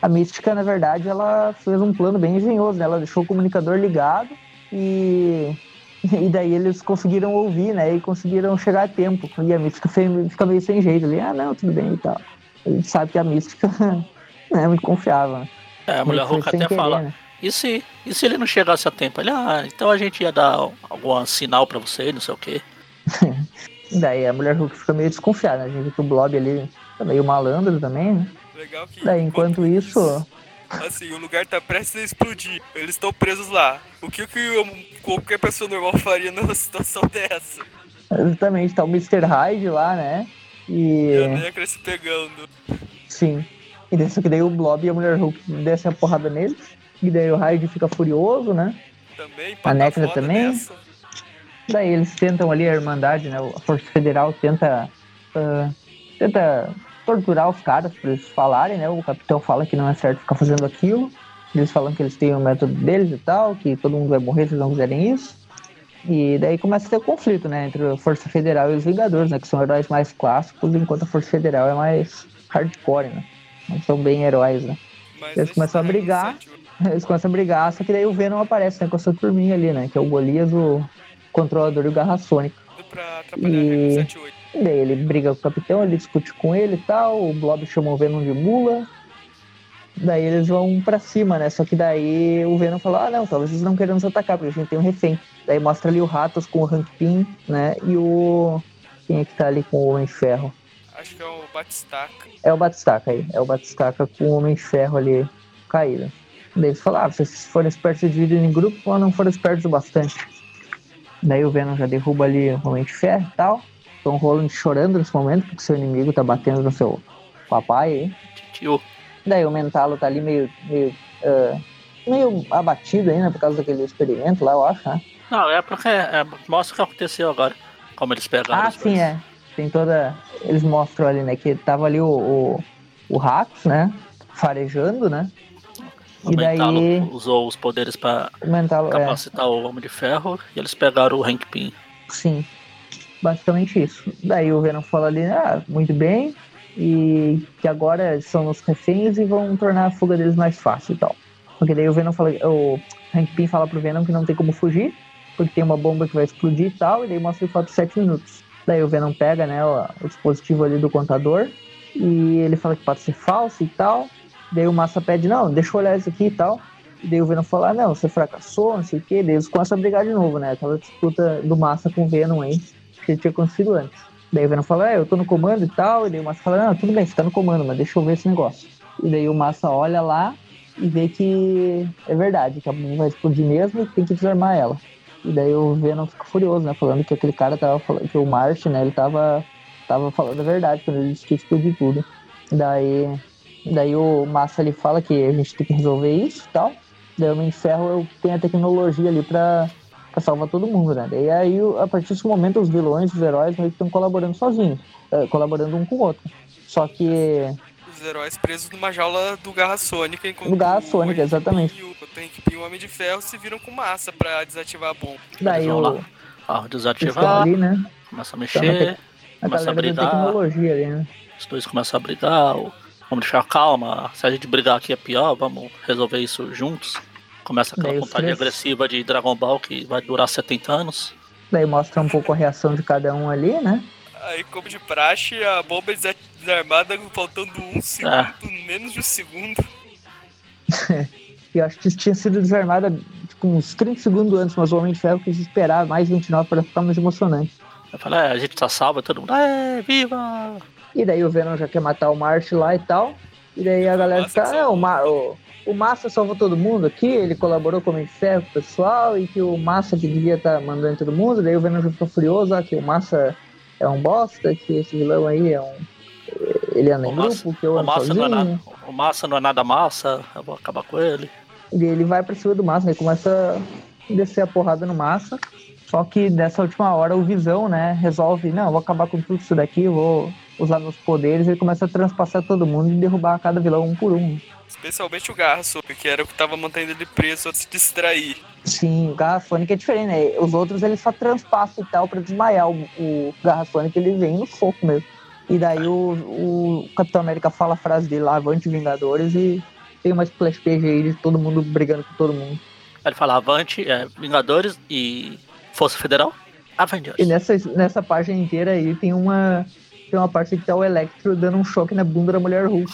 Speaker 4: A Mística, na verdade, ela fez um plano bem engenhoso, né? Ela deixou o comunicador ligado e e daí eles conseguiram ouvir, né? E conseguiram chegar a tempo. E a mística fica meio sem jeito ali. Ah, não, tudo bem e tal. A gente sabe que a mística não é muito confiável. Né?
Speaker 2: É, a Mulher
Speaker 4: sem
Speaker 2: até
Speaker 4: querer,
Speaker 2: fala:
Speaker 4: né?
Speaker 2: e, se, e se ele não chegasse a tempo? Ele, ah, então a gente ia dar algum sinal pra você, não sei o quê.
Speaker 4: Daí a mulher Hulk fica meio desconfiada. Né? A gente vê que o Blob ali tá meio malandro também, né?
Speaker 3: Legal que.
Speaker 4: Daí enquanto isso.
Speaker 3: Assim, o lugar tá prestes a explodir. Eles estão presos lá. O que, que eu- qualquer pessoa normal faria numa situação dessa?
Speaker 4: Exatamente, tá o Mr. Hyde lá, né? E.
Speaker 3: E a Necra se pegando.
Speaker 4: Sim. E daí, só que daí o Blob e a mulher Hulk descem a porrada neles. E daí o Hyde fica furioso, né?
Speaker 3: Também,
Speaker 4: A Necra também?
Speaker 3: nessa.
Speaker 4: Daí eles tentam ali, a Irmandade, né? A Força Federal tenta. ah, tenta torturar os caras pra eles falarem, né? O capitão fala que não é certo ficar fazendo aquilo. Eles falam que eles têm o método deles e tal, que todo mundo vai morrer se eles não fizerem isso. E daí começa a ter o conflito, né? Entre a Força Federal e os Vingadores, né? Que são heróis mais clássicos, enquanto a Força Federal é mais hardcore, né? Não são bem heróis, né?
Speaker 3: Mas
Speaker 4: Eles começam a
Speaker 3: é
Speaker 4: brigar. Eles começam a brigar, só que daí o Venom aparece, né? Com a sua turminha ali, né? Que é o Golias, o Controlador e o Garra Sônica.
Speaker 3: Pra atrapalhar
Speaker 4: E-
Speaker 3: a regra 78.
Speaker 4: E daí ele briga com o capitão, ele discute com ele e tal, o Blob chama o Venom de mula. Daí eles vão pra cima, né? Só que daí o Venom fala, ah não, talvez eles não queiram nos atacar, porque a gente tem um refém. Daí mostra ali o Ratos com o Hank Pym, né? E o. Quem é que tá ali com o Homem de Ferro?
Speaker 3: Acho que é o Batistaca.
Speaker 4: É o Batistaca aí. É o Batistaca com o Homem de Ferro ali caído. Daí eles falam, ah, vocês foram espertos divididos em grupo ou não foram espertos o bastante? Daí o Venom já derruba ali o Homem de Ferro e tal. Tom Holland chorando nesse momento, porque seu inimigo tá batendo no seu papai.
Speaker 2: Tio,
Speaker 4: Daí o Mentalo tá ali meio, meio, ah, meio abatido ainda por causa daquele experimento lá, eu acho, né?
Speaker 2: Não, é porque é, mostra o que aconteceu agora. Como eles pegaram
Speaker 4: Ah, sim,
Speaker 2: dois.
Speaker 4: é. Tem toda. Eles mostram ali, né, que tava ali o, o, o né? Farejando, né?
Speaker 2: O
Speaker 4: E daí
Speaker 2: Mentalo usou os poderes
Speaker 4: Mentalo. É,
Speaker 2: capacitar o Homem de Ferro e eles pegaram o Hank Pym.
Speaker 4: sim. Basicamente isso. Daí o Venom fala ali, ah, muito bem. E que agora são os reféns e vão tornar a fuga deles mais fácil e tal. Porque daí o Venom fala. O Hank Pym fala pro Venom que não tem como fugir, porque tem uma bomba que vai explodir e tal, e daí mostra que falta 7 minutos. Daí o Venom pega, né, o, o dispositivo ali do contador, e ele fala que pode ser falso e tal. Daí o Massa pede, não, deixa eu olhar isso aqui e tal. E daí o Venom fala, ah, não, você fracassou, não sei o quê. Daí eles começam a brigar de novo, né? Aquela disputa do Massa com o Venom aí, que tinha acontecido antes. Daí o Venom fala, é, eu tô no comando e tal. E daí o Massa fala, não, tudo bem, você tá no comando, mas deixa eu ver esse negócio. E daí o Massa olha lá e vê que é verdade, que a bomba vai explodir mesmo e tem que desarmar ela. E daí o Venom fica furioso, né? Falando que aquele cara tava falando, que o March, né, ele tava, tava falando a verdade quando ele disse que ia explodir tudo. Daí, daí o Massa ele fala que a gente tem que resolver isso e tal. Daí o Homem de Ferro tem a tecnologia ali pra, pra salvar todo mundo, né? Daí aí, a partir desse momento, os vilões, os heróis meio que estão colaborando sozinhos, eh, colaborando um com o outro. Só que
Speaker 3: Os heróis presos numa jaula do Garra Sônica. Enquanto
Speaker 4: Do Garra
Speaker 3: o
Speaker 4: Sônica,
Speaker 3: Hank
Speaker 4: exatamente.
Speaker 3: E o- o e o Homem de Ferro se viram com massa pra desativar a bomba.
Speaker 4: Daí
Speaker 2: Eles vão
Speaker 4: o,
Speaker 2: lá. Ah, desativar,
Speaker 4: ali, né?
Speaker 2: começa a
Speaker 4: Tá
Speaker 2: mexer,
Speaker 4: A
Speaker 2: começa a brigar.
Speaker 4: tecnologia ali, né?
Speaker 2: Os dois começam a brigar. o- Vamos deixar calma. Se a gente brigar aqui é pior, vamos resolver isso juntos. Começa aquela
Speaker 4: Daí
Speaker 2: vontade
Speaker 4: três-
Speaker 2: agressiva de Dragon Ball que vai durar 70 anos.
Speaker 4: Daí mostra um pouco a reação de cada um ali, né?
Speaker 3: Aí, como de praxe, a bomba é desa- desarmada faltando um segundo,
Speaker 2: É.
Speaker 3: menos de um segundo.
Speaker 4: E eu acho que tinha sido desarmada tipo, uns 30 segundos antes, mas o Homem de Ferro quis esperar mais 29 para ficar mais emocionante.
Speaker 2: Eu falei, é, a gente tá salvo, e todo mundo, é, viva!
Speaker 4: E daí o Venom já quer matar o March lá e tal. E daí a galera fica, é, o, Ma o, o Massa salvou todo mundo aqui, ele colaborou com o Homem de Ferro, com o pessoal, e que o Massa que devia estar mandando em todo mundo. Daí o Venom ficou furioso, ah, que o Massa é um bosta, que esse vilão aí é um. Ele anda em
Speaker 2: Massa-
Speaker 4: grupo, que eu
Speaker 2: O massa, não é nada, o massa não é nada massa, eu vou acabar com ele.
Speaker 4: E ele vai pra cima do Massa, ele começa a descer a porrada no Massa. Só que nessa última hora o Visão, né, resolve, não, vou acabar com tudo isso daqui, vou usar meus poderes, ele começa a transpassar todo mundo e derrubar cada vilão um por um.
Speaker 3: Especialmente o Garra Sônica, que era o que tava mantendo ele preso a se distrair.
Speaker 4: Sim, o Garra Sônica é diferente, né? Os outros ele só transpassam e tal pra desmaiar. O, o Garra Sônica ele vem no soco mesmo. E daí o, o Capitão América fala a frase dele lá, Avante Vingadores, e tem uma splash page aí de todo mundo brigando com todo mundo.
Speaker 2: Ele fala Avante, é, Vingadores e Força Federal, Avengers.
Speaker 4: E nessa, nessa página inteira aí tem uma, tem uma parte que tá o Electro dando um choque na bunda da mulher Hulk.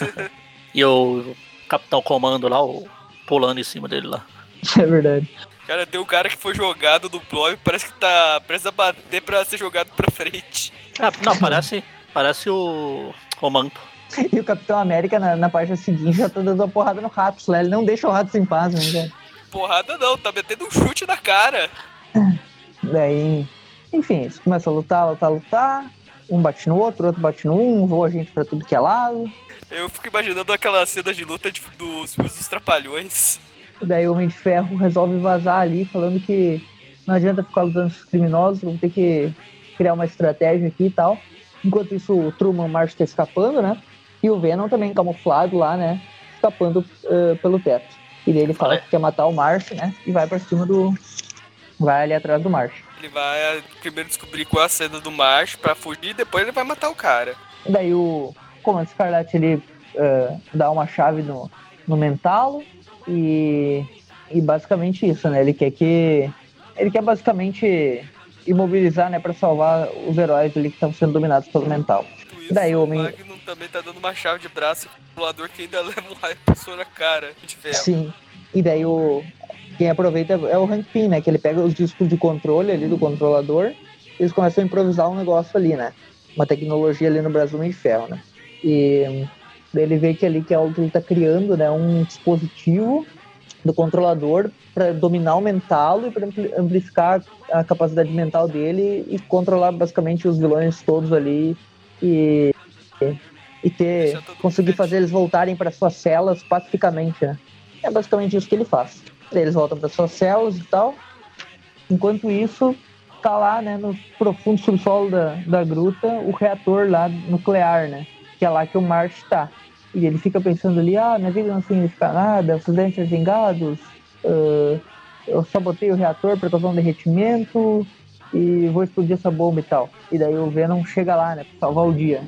Speaker 2: E o Capitão Comando lá, o, pulando em cima dele lá.
Speaker 4: É verdade.
Speaker 3: Cara, tem um cara que foi jogado do bloco parece que tá prestes a bater pra ser jogado pra frente.
Speaker 2: Ah, não, parece, parece o Comando.
Speaker 4: E o Capitão América na, na página seguinte já tá dando uma porrada no Ratos lá. Ele não deixa o Ratos em paz, né?
Speaker 3: Porrada não, tá metendo um chute na cara.
Speaker 4: Daí, enfim, eles começam a lutar, lutar, lutar. Um bate no outro, outro bate no um, voa gente pra tudo que é lado.
Speaker 3: Eu fico imaginando aquela cena de luta de- dos filmes dos Trapalhões.
Speaker 4: Daí o Homem de Ferro resolve vazar ali, falando que não adianta ficar lutando com os criminosos, vamos ter que criar uma estratégia aqui e tal. Enquanto isso, o Truman March tá escapando, né? E o Venom também camuflado lá, né? Escapando eh, pelo teto. E daí ele fala que quer matar o March, né? E vai pra cima do. Vai ali atrás do March.
Speaker 3: Ele vai primeiro descobrir qual é a cena do March pra fugir, depois ele vai matar o cara.
Speaker 4: Daí o Comando Escarlate ele eh, dá uma chave no, no mentalo e, e basicamente isso, né? Ele quer que. Ele quer basicamente imobilizar, né, pra salvar os heróis ali que estão sendo dominados pelo mental.
Speaker 3: Isso,
Speaker 4: Daí o
Speaker 3: o
Speaker 4: homem-
Speaker 3: Magnum também tá dando uma chave de braço pro voador que ainda leva um raio pessoa na cara de ferro.
Speaker 4: Sim. E daí o. Quem aproveita é o Hank Pym, né? Que ele pega os discos de controle ali do controlador e eles começam a improvisar um negócio ali, né? Uma tecnologia ali no Brasil de ferro, né? E daí ele vê que ali que é ele tá criando, né? Um dispositivo do controlador para dominar o mental e para amplificar a capacidade mental dele e controlar basicamente os vilões todos ali e, e ter
Speaker 3: mundo
Speaker 4: conseguir fazer eles voltarem para suas celas pacificamente, né? É basicamente isso que ele faz. Eles voltam para suas celas e tal. Enquanto isso, tá lá, né, no profundo subsolo da, da gruta, o reator lá nuclear, né? Que é lá que o March tá. E ele fica pensando ali, ah, minha vida não significa nada, os dentes vingados, ah, eu sabotei o reator para causar um derretimento e vou explodir essa bomba e tal. E daí o Venom chega lá, né, pra salvar o dia.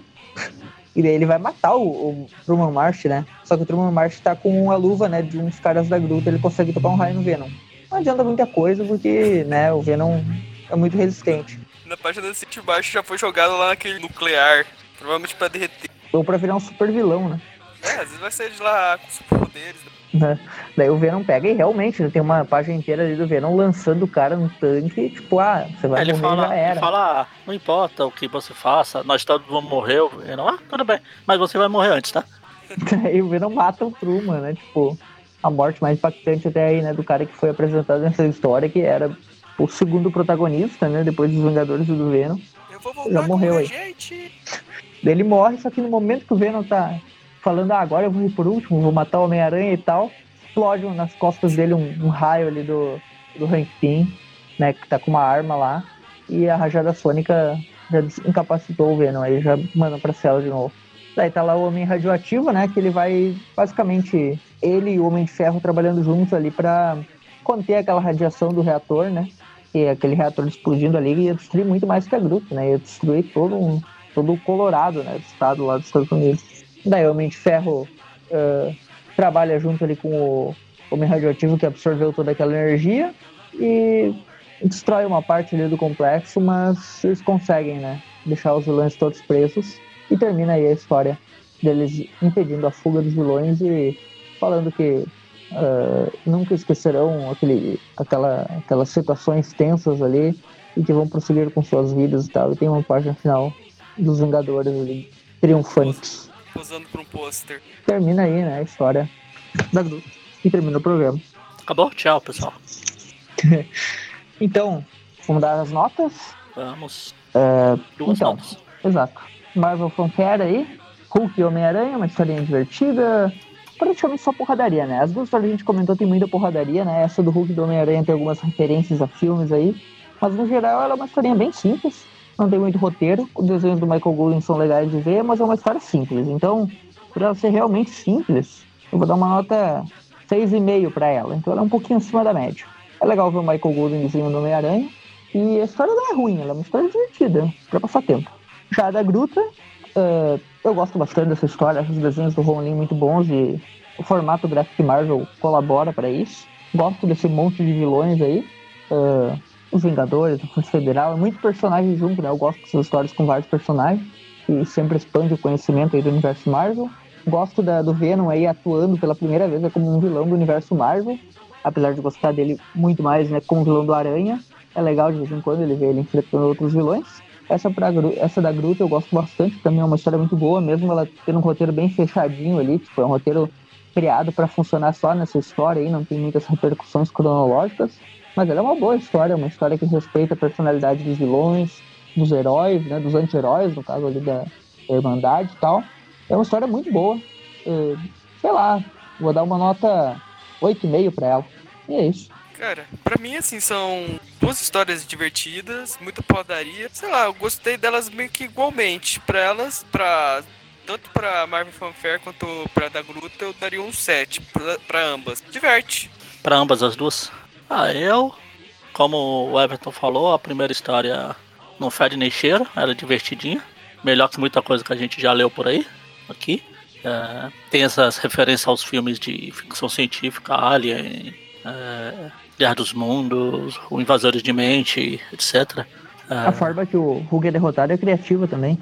Speaker 4: E daí ele vai matar o, o Truman March, né? Só que o Truman March tá com a luva, né, de uns caras da gruta, ele consegue tocar um raio no Venom. Não adianta muita coisa, porque, né, o Venom é muito resistente.
Speaker 3: Na página do City March já foi jogado lá naquele nuclear, provavelmente pra derreter.
Speaker 4: Ou pra virar um super vilão, né?
Speaker 3: É, às vezes vai sair de lá com superpoderes.
Speaker 4: né? Daí o Venom pega e realmente né, tem uma página inteira ali do Venom lançando o cara no tanque, tipo, ah, você vai
Speaker 2: ele
Speaker 4: morrer,
Speaker 2: fala,
Speaker 4: já
Speaker 2: ele
Speaker 4: era.
Speaker 2: fala, ah, não importa o que você faça, nós todos vamos morrer. Eu não, ah, tudo bem, mas você vai morrer antes, tá?
Speaker 4: Aí o Venom mata o Truman, né? Tipo, a morte mais impactante até aí, né? Do cara que foi apresentado nessa história, que era o segundo protagonista, né? Depois dos Vingadores e do Venom.
Speaker 3: Eu vou
Speaker 4: Já
Speaker 3: voltar
Speaker 4: morreu
Speaker 3: com a
Speaker 4: aí.
Speaker 3: gente.
Speaker 4: Ele morre, só que no momento que o Venom tá falando, ah, agora eu vou ir por último, vou matar o Homem-Aranha e tal, explode nas costas dele um, um raio ali do, do Hank Pym, né, que tá com uma arma lá, e a rajada sônica já incapacitou o Venom, aí já manda pra cela de novo. Daí tá lá o Homem Radioativo, né? Que ele vai, basicamente, ele e o Homem de Ferro trabalhando juntos ali para conter aquela radiação do reator, né? Que aquele reator explodindo ali ia destruir muito mais que a Gruta, né? Ia destruir todo, um, todo o Colorado, né? Do estado lá dos Estados Unidos. Daí de Ferro uh, trabalha junto ali com o Homem Radioativo que absorveu toda aquela energia e destrói uma parte ali do complexo, mas eles conseguem, né? Deixar os vilões todos presos e termina aí a história deles impedindo a fuga dos vilões e falando que uh, nunca esquecerão aquele, aquela, aquelas situações tensas ali e que vão prosseguir com suas vidas e tal. E tem uma página final dos Vingadores ali, triunfantes.
Speaker 3: Posando para um pôster.
Speaker 4: Termina aí, né, a história da grupo. E termina o programa.
Speaker 2: Acabou? Tchau, pessoal.
Speaker 4: então, vamos dar as notas?
Speaker 2: Vamos.
Speaker 4: Uh,
Speaker 2: Duas
Speaker 4: então,
Speaker 2: notas.
Speaker 4: Exato. Marvel Fanfare aí, Hulk e Homem-Aranha, uma historinha divertida. Praticamente só porradaria, né? As duas histórias que a gente comentou tem muita porradaria, né? Essa do Hulk e do Homem-Aranha tem algumas referências a filmes aí. Mas no geral ela é uma historinha bem simples. Não tem muito roteiro. Os desenhos do Michael Golden são legais de ver, mas é uma história simples. Então, por ela ser realmente simples, eu vou dar uma nota 6,5 para ela. Então ela é um pouquinho acima da média. É legal ver o Michael Golden desenhando Homem-Aranha. E a história não é ruim, ela é uma história divertida, para passar tempo. Já da Gruta, uh, eu gosto bastante dessa história, acho os desenhos do Ron Lee muito bons e o formato gráfico Marvel colabora para isso. Gosto desse monte de vilões aí. Uh, os Vingadores, a Força Federal, é muito personagem junto, né? Eu gosto dessas histórias com vários personagens e sempre expande o conhecimento aí do universo Marvel. Gosto da, do Venom aí atuando pela primeira vez é como um vilão do universo Marvel, apesar de gostar dele muito mais, né, como vilão do Aranha. É legal de vez em quando ele vê ele enfrentando outros vilões. Essa, pra, essa da Gruta eu gosto bastante, também é uma história muito boa, mesmo ela tendo um roteiro bem fechadinho ali, tipo, é um roteiro criado para funcionar só nessa história aí, não tem muitas repercussões cronológicas, mas ela é uma boa história, uma história que respeita a personalidade dos vilões, dos heróis, né, dos anti-heróis, no caso ali da, da Irmandade e tal. É uma história muito boa. É, sei lá, vou dar uma nota 8,5 para ela. E é isso.
Speaker 3: Cara, pra mim, assim, são duas histórias divertidas, muita podaria. Sei lá, eu gostei delas meio que igualmente. Pra elas, pra. Tanto pra Marvel Fanfare quanto pra da Gruta, eu daria um 7 pra, pra ambas. Diverte.
Speaker 2: Pra ambas as duas. Ah, eu, como o Everton falou, a primeira história não fede nem cheiro, era divertidinha. Melhor que muita coisa que a gente já leu por aí, aqui. É, tem essas referências aos filmes de ficção científica, Alien, é, Guerra dos Mundos, o Invasores de Mente, etc. É,
Speaker 4: A forma que o Hulk é derrotado é criativa também.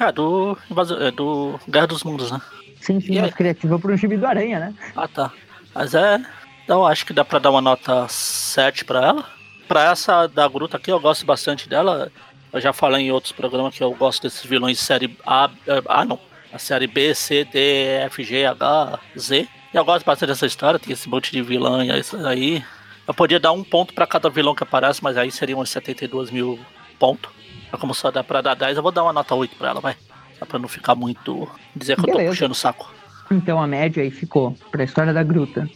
Speaker 2: é, do, invasor, é do Guerra dos Mundos, né?
Speaker 4: Sim, sim,
Speaker 2: E
Speaker 4: mas
Speaker 2: aí?
Speaker 4: criativa pro time do Aranha, né?
Speaker 2: Ah, tá. Mas é. Então acho que dá pra dar uma nota 7 pra ela. Pra essa da Gruta aqui, eu gosto bastante dela. Eu já falei em outros programas que eu gosto desses vilões de série A. Ah, não. A série B, C, D, F, G, H, Z. E eu gosto bastante dessa história, tem esse monte de vilão e aí. Eu podia dar um ponto pra cada vilão que aparece, mas aí seriam uns 72 mil pontos. Mas como só dá pra dar 10, eu vou dar uma nota 8 pra ela, vai. Só pra não ficar muito. dizer que eu tô
Speaker 4: Beleza.
Speaker 2: puxando o saco.
Speaker 4: Então a média aí ficou pra história da Gruta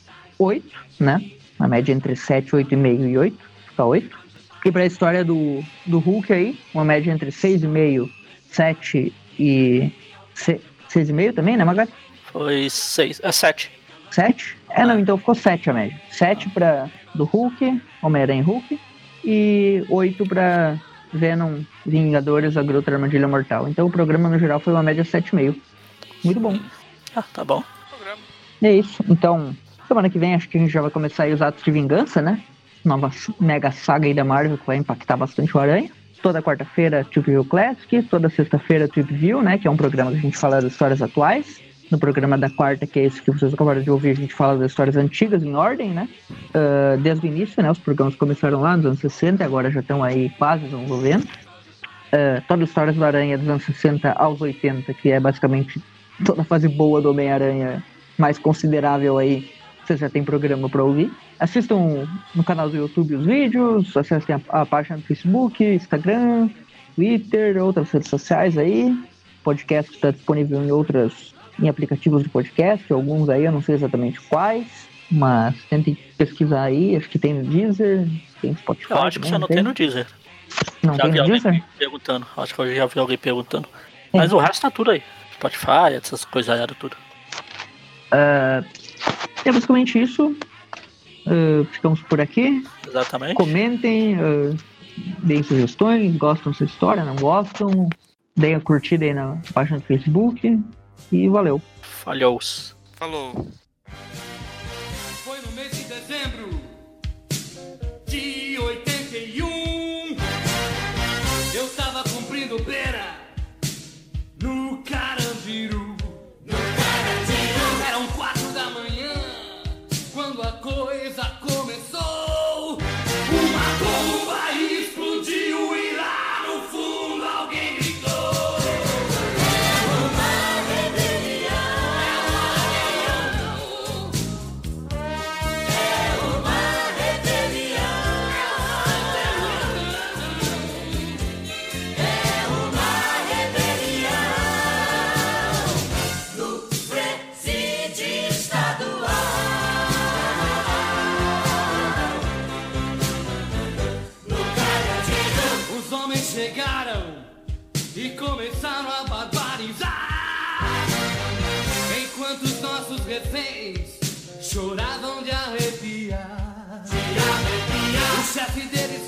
Speaker 4: 8, né? A média entre 7, 8,5 e 8. Fica 8. E pra história do, do Hulk aí, uma média entre 6,5, 7 e. se- 6,5 também, né, Magari?
Speaker 2: Foi 6. É 7.
Speaker 4: 7? É, não, então ficou 7 a média. 7 pra do Hulk, Homem-Aranha e Hulk. E 8 pra Venom, Vingadores, a Gruta Armadilha Mortal. Então o programa no geral foi uma média 7,5. Muito bom.
Speaker 2: Ah, tá bom.
Speaker 3: Programa.
Speaker 4: É isso. Então, semana que vem acho que a gente já vai começar aí os atos de vingança, né? Nova mega saga aí da Marvel que vai impactar bastante o Aranha. Toda quarta-feira, Trip View Classic. Toda sexta-feira, Trip View, né? Que é um programa que a gente fala das histórias atuais. No programa da quarta, que é esse que vocês acabaram de ouvir, a gente fala das histórias antigas em ordem, né? Ah, desde o início, né? Os programas começaram lá nos anos 60, agora já estão aí quase nos anos 90. Ah, todas as histórias do Aranha dos anos 60 aos 80, que é basicamente toda a fase boa do Homem-Aranha mais considerável aí, você já tem programa para ouvir. Assistam no canal do YouTube os vídeos, acessem a, a página do Facebook, Instagram, Twitter, outras redes sociais aí. Podcast está disponível em outras, em aplicativos de podcast, alguns aí, eu não sei exatamente quais, mas tentem pesquisar aí, acho que tem no Deezer, tem Spotify.
Speaker 2: Eu acho que você não tem, tem no Deezer.
Speaker 4: Não
Speaker 2: já
Speaker 4: tem
Speaker 2: vi
Speaker 4: no Deezer?
Speaker 2: perguntando, acho que eu já vi alguém perguntando.
Speaker 4: É.
Speaker 2: Mas o resto tá tudo aí. Spotify, essas coisas aí, tudo.
Speaker 4: Uh, é basicamente isso. Uh, ficamos por aqui.
Speaker 2: Exatamente.
Speaker 4: Comentem, uh, deem sugestões, gostam dessa história, não gostam. Deem a curtida aí na página do Facebook. E valeu.
Speaker 2: Falhou.
Speaker 3: Falou.
Speaker 1: Boom. chefe dele